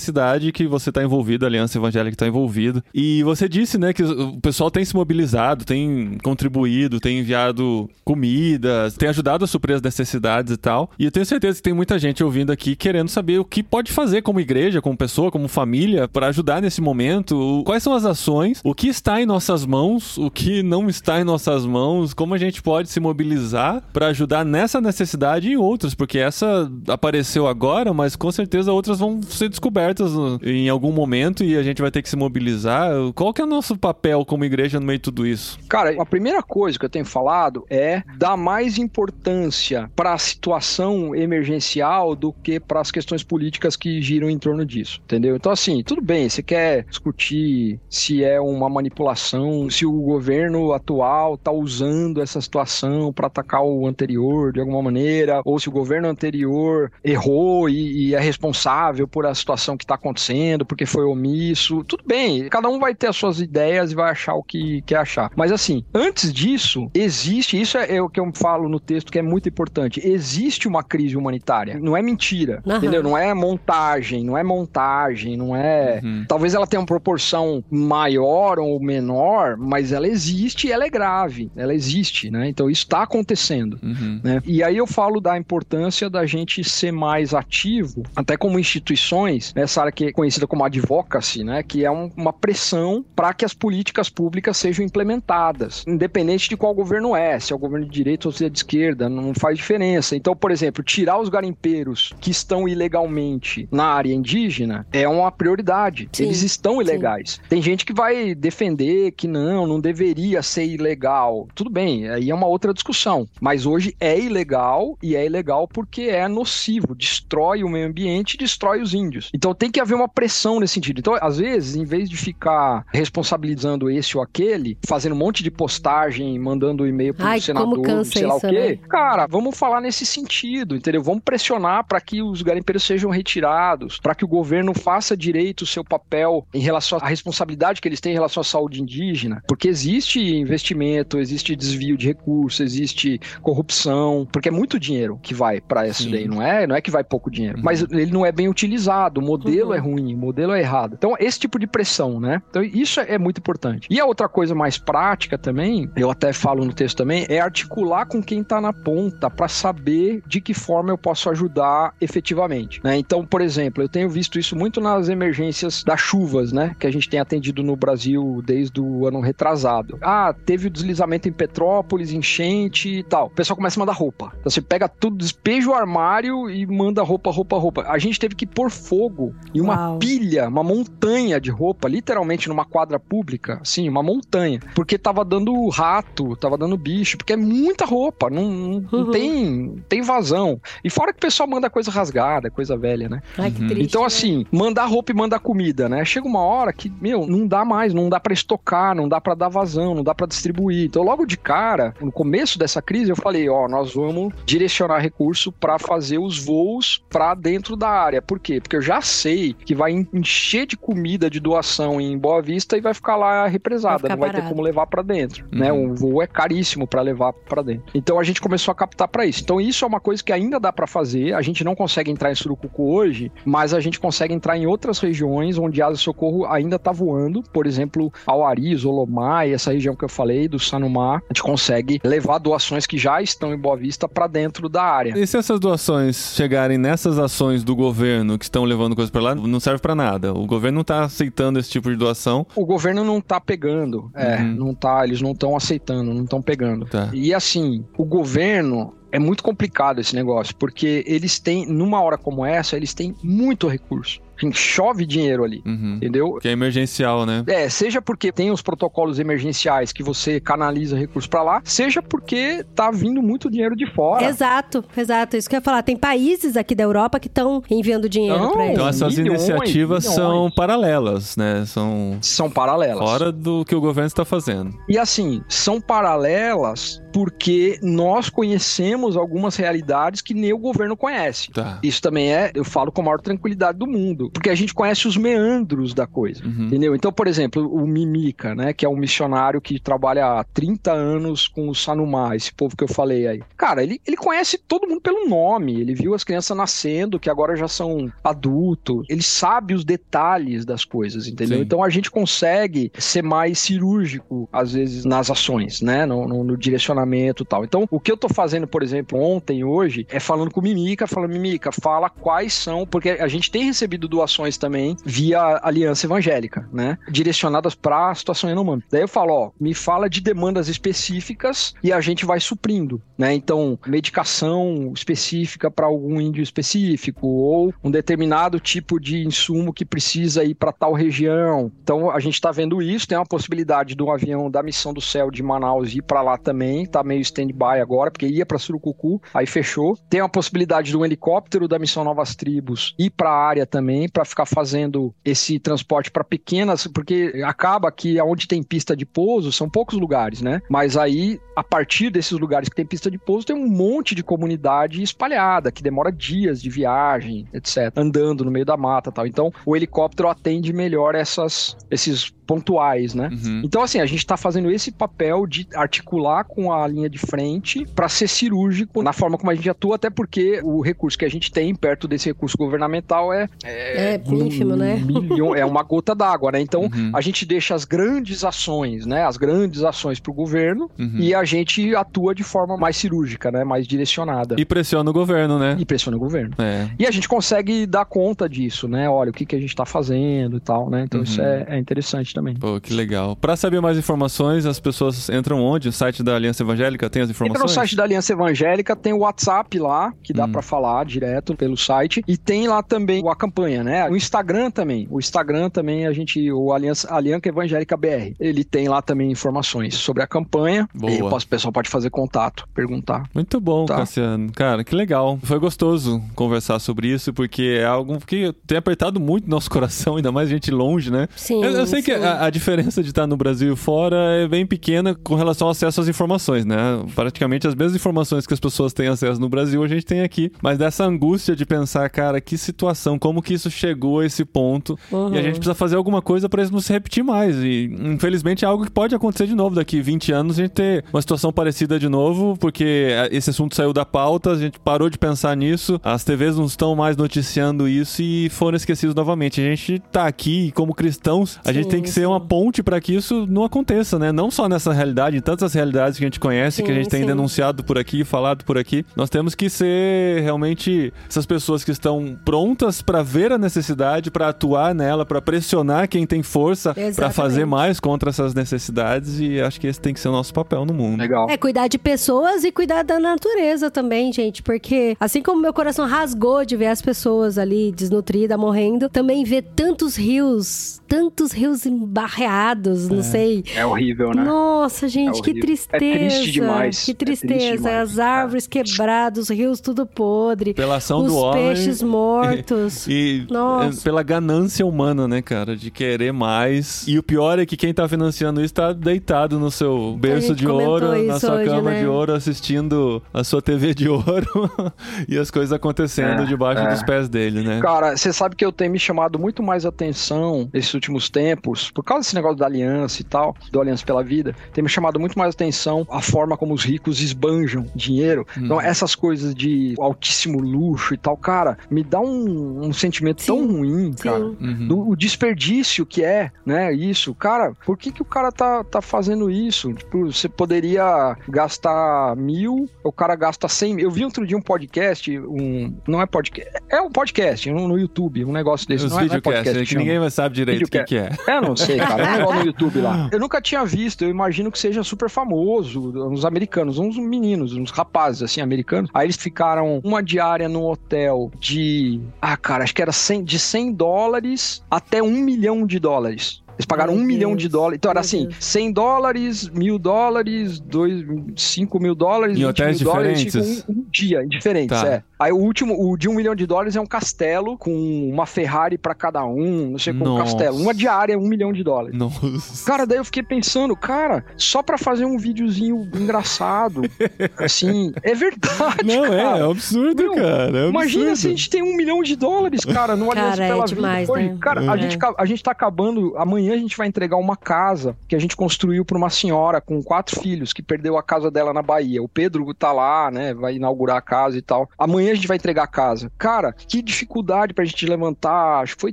que você tá envolvido, a Aliança Evangélica tá envolvida. E você disse, né, que o pessoal tem se mobilizado, tem contribuído, tem enviado comida, tem ajudado a suprir as necessidades e tal. E eu tenho certeza que tem muita gente ouvindo aqui querendo saber o que pode fazer como igreja, como pessoa, como família para ajudar nesse momento. Quais são as ações? O que está em nossas mãos? O que não está em nossas mãos? Como a gente pode se mobilizar para ajudar nessa necessidade e outras? Porque essa apareceu agora, mas com certeza outras vão ser descobertas no- em algum momento e a gente vai ter que se mobilizar. Qual que é o nosso papel como igreja no meio de tudo isso?
Cara, a primeira coisa que eu tenho falado é dar mais importância para a situação emergencial do que para as questões políticas que giram em torno disso, entendeu? Então, assim, tudo bem, você quer discutir se é uma manipulação, se o governo atual está usando essa situação para atacar o anterior de alguma maneira, ou se o governo anterior errou e, e é responsável por a situação que está acontecendo, porque foi omisso. Tudo bem, cada um vai ter as suas ideias e vai achar o que quer achar. Mas assim, antes disso, existe, isso é, é o que eu falo no texto que é muito importante, existe uma crise humanitária. Não é mentira,
Aham.
entendeu? Não é montagem, não é montagem, não é...
Uhum.
Talvez ela tenha uma proporção maior ou menor, mas ela existe e ela é grave. Ela existe, né? Então isso está acontecendo.
Uhum.
né? E aí eu falo da importância da gente ser mais ativo, até como instituições, nessa área que é conhecida como advocacy, né? Que é um- uma pressão para que as políticas públicas sejam implementadas, independente de qual governo é, se é o governo de direita ou se é de esquerda, não faz diferença. Então, por exemplo, tirar os garimpeiros que estão ilegalmente na área indígena é uma prioridade.
Sim,
Eles estão
sim.
ilegais. Tem gente que vai defender que não, não deveria ser ilegal. Tudo bem, aí é uma outra discussão. Mas hoje é ilegal e é ilegal porque é nocivo, destrói o meio ambiente, destrói os índios. Então tem que haver uma pressão nesse sentido. Então, às vezes, em vez de ficar responsabilizando esse ou aquele, fazendo um monte de postagem, mandando e-mail pro
Ai,
senador, sei lá o quê,
né?
cara, vamos falar nesse sentido, entendeu? Vamos pressionar para que os garimpeiros sejam retirados, para que o governo faça direito o seu papel em relação à responsabilidade que eles têm em relação à saúde indígena, porque existe investimento, existe desvio de recursos, existe corrupção, porque é muito dinheiro que vai para isso daí, não é? Não é que vai pouco dinheiro,
Uhum.
mas ele não é bem utilizado, o modelo
Uhum.
é ruim, o modelo é errado. Então, esse tipo de pressão, né? Então, isso é muito importante. E a outra coisa mais prática também, eu até falo no texto também, é articular com quem tá na ponta para saber de que forma eu posso ajudar efetivamente, né? Então, por exemplo, eu tenho visto isso muito nas emergências das chuvas, né? Que a gente tem atendido no Brasil desde o ano retrasado. Ah, teve o deslizamento em Petrópolis, enchente e tal. O pessoal começa a mandar roupa. Então, você pega tudo, despeja o armário e manda roupa, roupa, roupa. A gente teve que pôr fogo em uma
Uau.
pilha, uma montanha de roupa, literalmente numa quadra pública, assim, uma montanha. Porque tava dando rato, tava dando bicho, porque é muita roupa, não, não,
Uhum.
tem, tem vazão. E fora que o pessoal manda coisa rasgada, coisa velha, né?
Ai, que triste.
Então,
né?
assim, mandar roupa e mandar comida, né? Chega uma hora que, meu, não dá mais, não dá pra estocar, não dá pra dar vazão, não dá pra distribuir. Então, logo de cara, no começo dessa crise, eu falei, ó, nós vamos direcionar recurso pra fazer os voos pra dentro da área. Por quê? Porque eu já sei que vai encher de comida de doação em Boa Vista e vai ficar lá represada,
Vai ficar
não vai ter como levar pra dentro, né?
Uhum.
O voo é caríssimo pra levar pra dentro. Então a gente começou a captar pra isso. Então isso é uma coisa que ainda dá pra fazer. A gente não consegue entrar em Surucucu hoje, mas a gente consegue entrar em outras regiões onde a asa socorro ainda tá voando. Por exemplo, Auari, Zolomai, essa região que eu falei, do Sanumá, a gente consegue levar doações que já estão em Boa Vista pra dentro da área.
E se essas doações chegarem nessas ações do governo que estão levando coisas pra lá, não serve pra nada. O governo não tá aceitando esse tipo de doação.
O governo não tá pegando, é,
Uhum.
não tá, eles não estão aceitando, não estão pegando.
Tá.
E assim, o governo é muito complicado esse negócio, porque eles têm, numa hora como essa, eles têm muito recurso. Assim, Chove dinheiro ali,
Uhum.
entendeu?
Que é emergencial, né?
É, seja porque tem os protocolos emergenciais que você canaliza recursos pra lá, seja porque tá vindo muito dinheiro de fora.
Exato, exato. Isso que eu ia falar. Tem países aqui da Europa que estão enviando dinheiro pra eles.
Então essas
milhões,
iniciativas
milhões.
são paralelas, né? São
São paralelas.
fora do que o governo está fazendo.
E assim, são paralelas porque nós conhecemos algumas realidades que nem o governo conhece.
Tá.
Isso também é, eu falo com a maior tranquilidade do mundo, porque a gente conhece os meandros da coisa.
Uhum.
Entendeu? Então, por exemplo, o Mimica, né, que é um missionário que trabalha há 30 anos com o Sanumá, esse povo que eu falei aí. Cara, ele, ele conhece todo mundo pelo nome, ele viu as crianças nascendo, que agora já são adultos, ele sabe os detalhes das coisas, entendeu?
Sim.
Então a gente consegue ser mais cirúrgico, às vezes, nas ações, né, no, no- no direcionamento e tal. Então, o que eu tô fazendo, por exemplo, ontem, hoje, é falando com o Mimica, falando, Mimica, fala quais são, porque a gente tem recebido doações também via Aliança Evangélica, né? Direcionadas para a situação Yanomami. Daí eu falo, ó, me fala de demandas específicas e a gente vai suprindo, né? Então, medicação específica para algum índio específico ou um determinado tipo de insumo que precisa ir para tal região. Então, a gente está vendo isso, tem uma possibilidade de um avião da Missão do Céu de Manaus ir para lá também, tá meio stand-by agora, porque ia para Surucucu, aí fechou. Tem a possibilidade de um helicóptero da Missão Novas Tribos ir para a área também, para ficar fazendo esse transporte para pequenas, porque acaba que onde tem pista de pouso são poucos lugares, né? Mas aí, a partir desses lugares que tem pista de pouso, tem um monte de comunidade espalhada, que demora dias de viagem, etc. Andando no meio da mata tal. Então, o helicóptero atende melhor essas, esses pontuais, né?
Uhum.
Então, assim, a gente está fazendo esse papel de articular com a linha de frente para ser cirúrgico na forma como a gente atua, até porque o recurso que a gente tem perto desse recurso governamental é.
É ínfimo, né?
milhão- é uma gota d'água, né? Então,
Uhum.
a gente deixa as grandes ações, né? As grandes ações para o governo
Uhum.
e a gente atua de forma mais cirúrgica, né? Mais direcionada.
E pressiona o governo, né?
E pressiona o governo.
É.
E a gente consegue dar conta disso, né? Olha, o que, que a gente está fazendo e tal, né? Então, isso
Uhum.
é, é interessante também.
Pô, que legal. Pra saber mais informações, as pessoas entram onde? O site da Aliança Evangélica tem as informações?
Entra no site da Aliança Evangélica, tem o WhatsApp lá, que dá
Hum.
pra falar direto pelo site, e tem lá também a campanha, né? O Instagram também. O Instagram também a gente, o Aliança, Aliança Evangélica BR, ele tem lá também informações sobre a campanha.
Boa.
E o pessoal pode fazer contato, perguntar.
Muito bom,
Tá.
Cassiano. Cara, que legal. Foi gostoso conversar sobre isso, porque é algo que tem apertado muito nosso coração, ainda mais gente longe, né?
Sim,
Eu, eu sei que
sim.
A, a diferença de estar no Brasil e fora é bem pequena com relação ao acesso às informações, né? Praticamente as mesmas informações que as pessoas têm acesso no Brasil, a gente tem aqui. Mas dessa angústia de pensar, cara, que situação, como que isso chegou a esse ponto
Uhum.
e a gente precisa fazer alguma coisa para isso não se repetir mais. E infelizmente é algo que pode acontecer de novo daqui 20 anos, a gente ter uma situação parecida de novo, porque esse assunto saiu da pauta, a gente parou de pensar nisso, as TVs não estão mais noticiando isso e foram esquecidos novamente. A gente tá aqui e como cristãos, a gente
Sim,
tem que ser
sim.
uma ponte para que isso não aconteça, né? Não só nessa realidade, em tantas realidades que a gente conhece, que a
Sim,
gente tem
sim.
denunciado por aqui, falado por aqui. Nós temos que ser realmente essas pessoas que estão prontas para ver a necessidade, para atuar nela, para pressionar quem tem força para fazer mais contra essas necessidades e acho que esse tem que ser o nosso papel no mundo.
Legal.
É cuidar de pessoas e cuidar da natureza também, gente. Porque assim como meu coração rasgou de ver as pessoas ali desnutridas, morrendo, também ver tantos rios, tantos rios barreados, não sei.
É horrível, né?
Nossa, gente,
É
que tristeza.
É triste demais.
Que
É triste
tristeza.
demais,
As árvores quebradas, os rios tudo podre.
Pela ação
os
do homem.
peixes mortos.
E
Nossa.
é, pela ganância humana, né, cara? De querer mais. E o pior é que quem tá financiando isso tá deitado no seu berço de ouro, na sua
hoje,
cama
né?
de ouro, assistindo a sua TV de ouro e as coisas acontecendo
É,
debaixo
é.
dos pés dele, né?
Cara, você sabe que eu tenho me chamado muito mais atenção nesses últimos tempos, por causa desse negócio da aliança e tal, do Aliança pela Vida, tem me chamado muito mais atenção a forma como os ricos esbanjam dinheiro. Então, essas coisas de altíssimo luxo e tal, cara, me dá um, um sentimento tão
Sim,
ruim,
sim.
cara.
Uhum.
Do, o desperdício que é, né? Isso. Cara, por que, que o cara tá, tá fazendo isso? Tipo, você poderia gastar mil, o cara gasta cem mil. Eu vi outro dia um podcast, um. Não é podcast. É um podcast no, no YouTube, um negócio desse.
Os
não é, não é podcast
é que ninguém mais sabe direito o que, que é.
É, não sei, cara. É um negócio no YouTube lá. Eu nunca tinha visto, eu imagino que seja super famoso. Uns americanos, uns meninos, uns rapazes, assim, americanos. Aí eles ficaram uma diária no hotel de. Ah, cara, acho que era 100, de 100 dólares até um milhão de dólares. Eles pagaram
Meu
um milhão de dólares. Então era assim:
Deus.
100 dólares, mil dólares, dois, 5 mil dólares,
Em
20
hotéis
mil dólares,
diferentes?
tipo, um, um dia, diferentes,
Tá.
é. Aí o último, o de um milhão de dólares é um castelo com uma Ferrari pra cada um, não sei como um castelo. Uma diária é um milhão de dólares.
Nossa.
Cara, daí eu fiquei pensando, cara, só pra fazer um videozinho engraçado, assim, é verdade,
Não,
cara.
é, é um absurdo,
Meu,
cara. É um
Imagina
absurdo.
se a gente tem um milhão de dólares, cara, no Aliança
Cara, é
pela
demais,
Vida.
Né?
Cara, a,
É.
gente, ca- a gente tá acabando. Amanhã a gente vai entregar uma casa que a gente construiu pra uma senhora com quatro filhos que perdeu a casa dela na Bahia. O Pedro tá lá, né? Vai inaugurar a casa e tal. Amanhã a gente vai entregar a casa. Cara, que dificuldade pra gente levantar. Acho que foi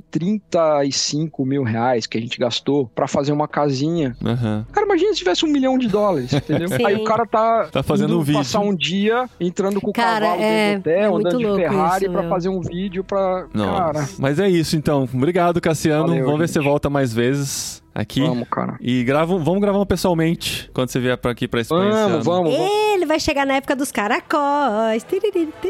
35 mil reais que a gente gastou pra fazer uma casinha.
Aham.
Cara, imagina se tivesse um milhão de dólares, entendeu?
Sim.
Aí o cara tá,
Tá fazendo
indo
um vídeo.
passar um dia entrando com o
Cara,
cavalo
é-
dentro do hotel,
é
andando de Ferrari
isso,
pra
meu.
fazer um vídeo pra.
Nossa.
Cara,
Mas é isso, então. Obrigado, Cassiano.
Valeu,
vamos ver se
gente.
você volta mais vezes aqui.
vamos, cara.
E grava, vamos gravar um pessoalmente quando você vier pra aqui pra Espanha. esse
Vamos,
ano.
vamos, vamos.
Ele vai chegar na época dos caracóis.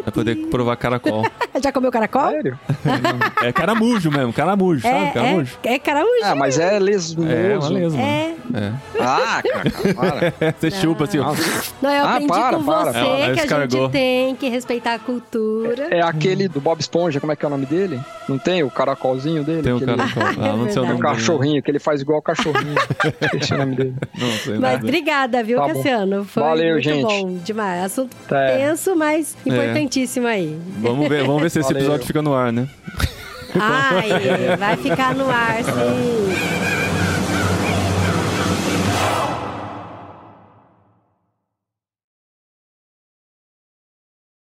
Vai poder provar caracol.
Já comeu caracol?
Sério?
é caramujo mesmo, caramujo, sabe?
É,
Caramujo.
é, é caramujo.
Ah, mas é lesmoso.
É, uma lesma.
É.
É.
Ah, cara, para.
Você chupa assim, ó.
Não, eu
Ah,
aprendi
para,
com
para.
você
Ela- ela
que a gente tem que respeitar a cultura.
É aquele do Bob Esponja, como é que é o nome dele? Não tem o caracolzinho dele?
Tem
Aquele-
caracol. Ah, não sei o.
É
nome
um
dele.
cachorrinho, que ele faz igual o cachorrinho. Esqueci o nome dele.
Não sei
Mas
nada.
obrigada, viu,
Tá.
Cassiano? Foi
Valeu,
muito
gente.
bom demais. Assunto
É.
tenso, mas importantíssimo aí.
Vamos ver, vamos ver se esse
Valeu.
episódio fica no ar, né?
Ai, vai ficar no ar, sim.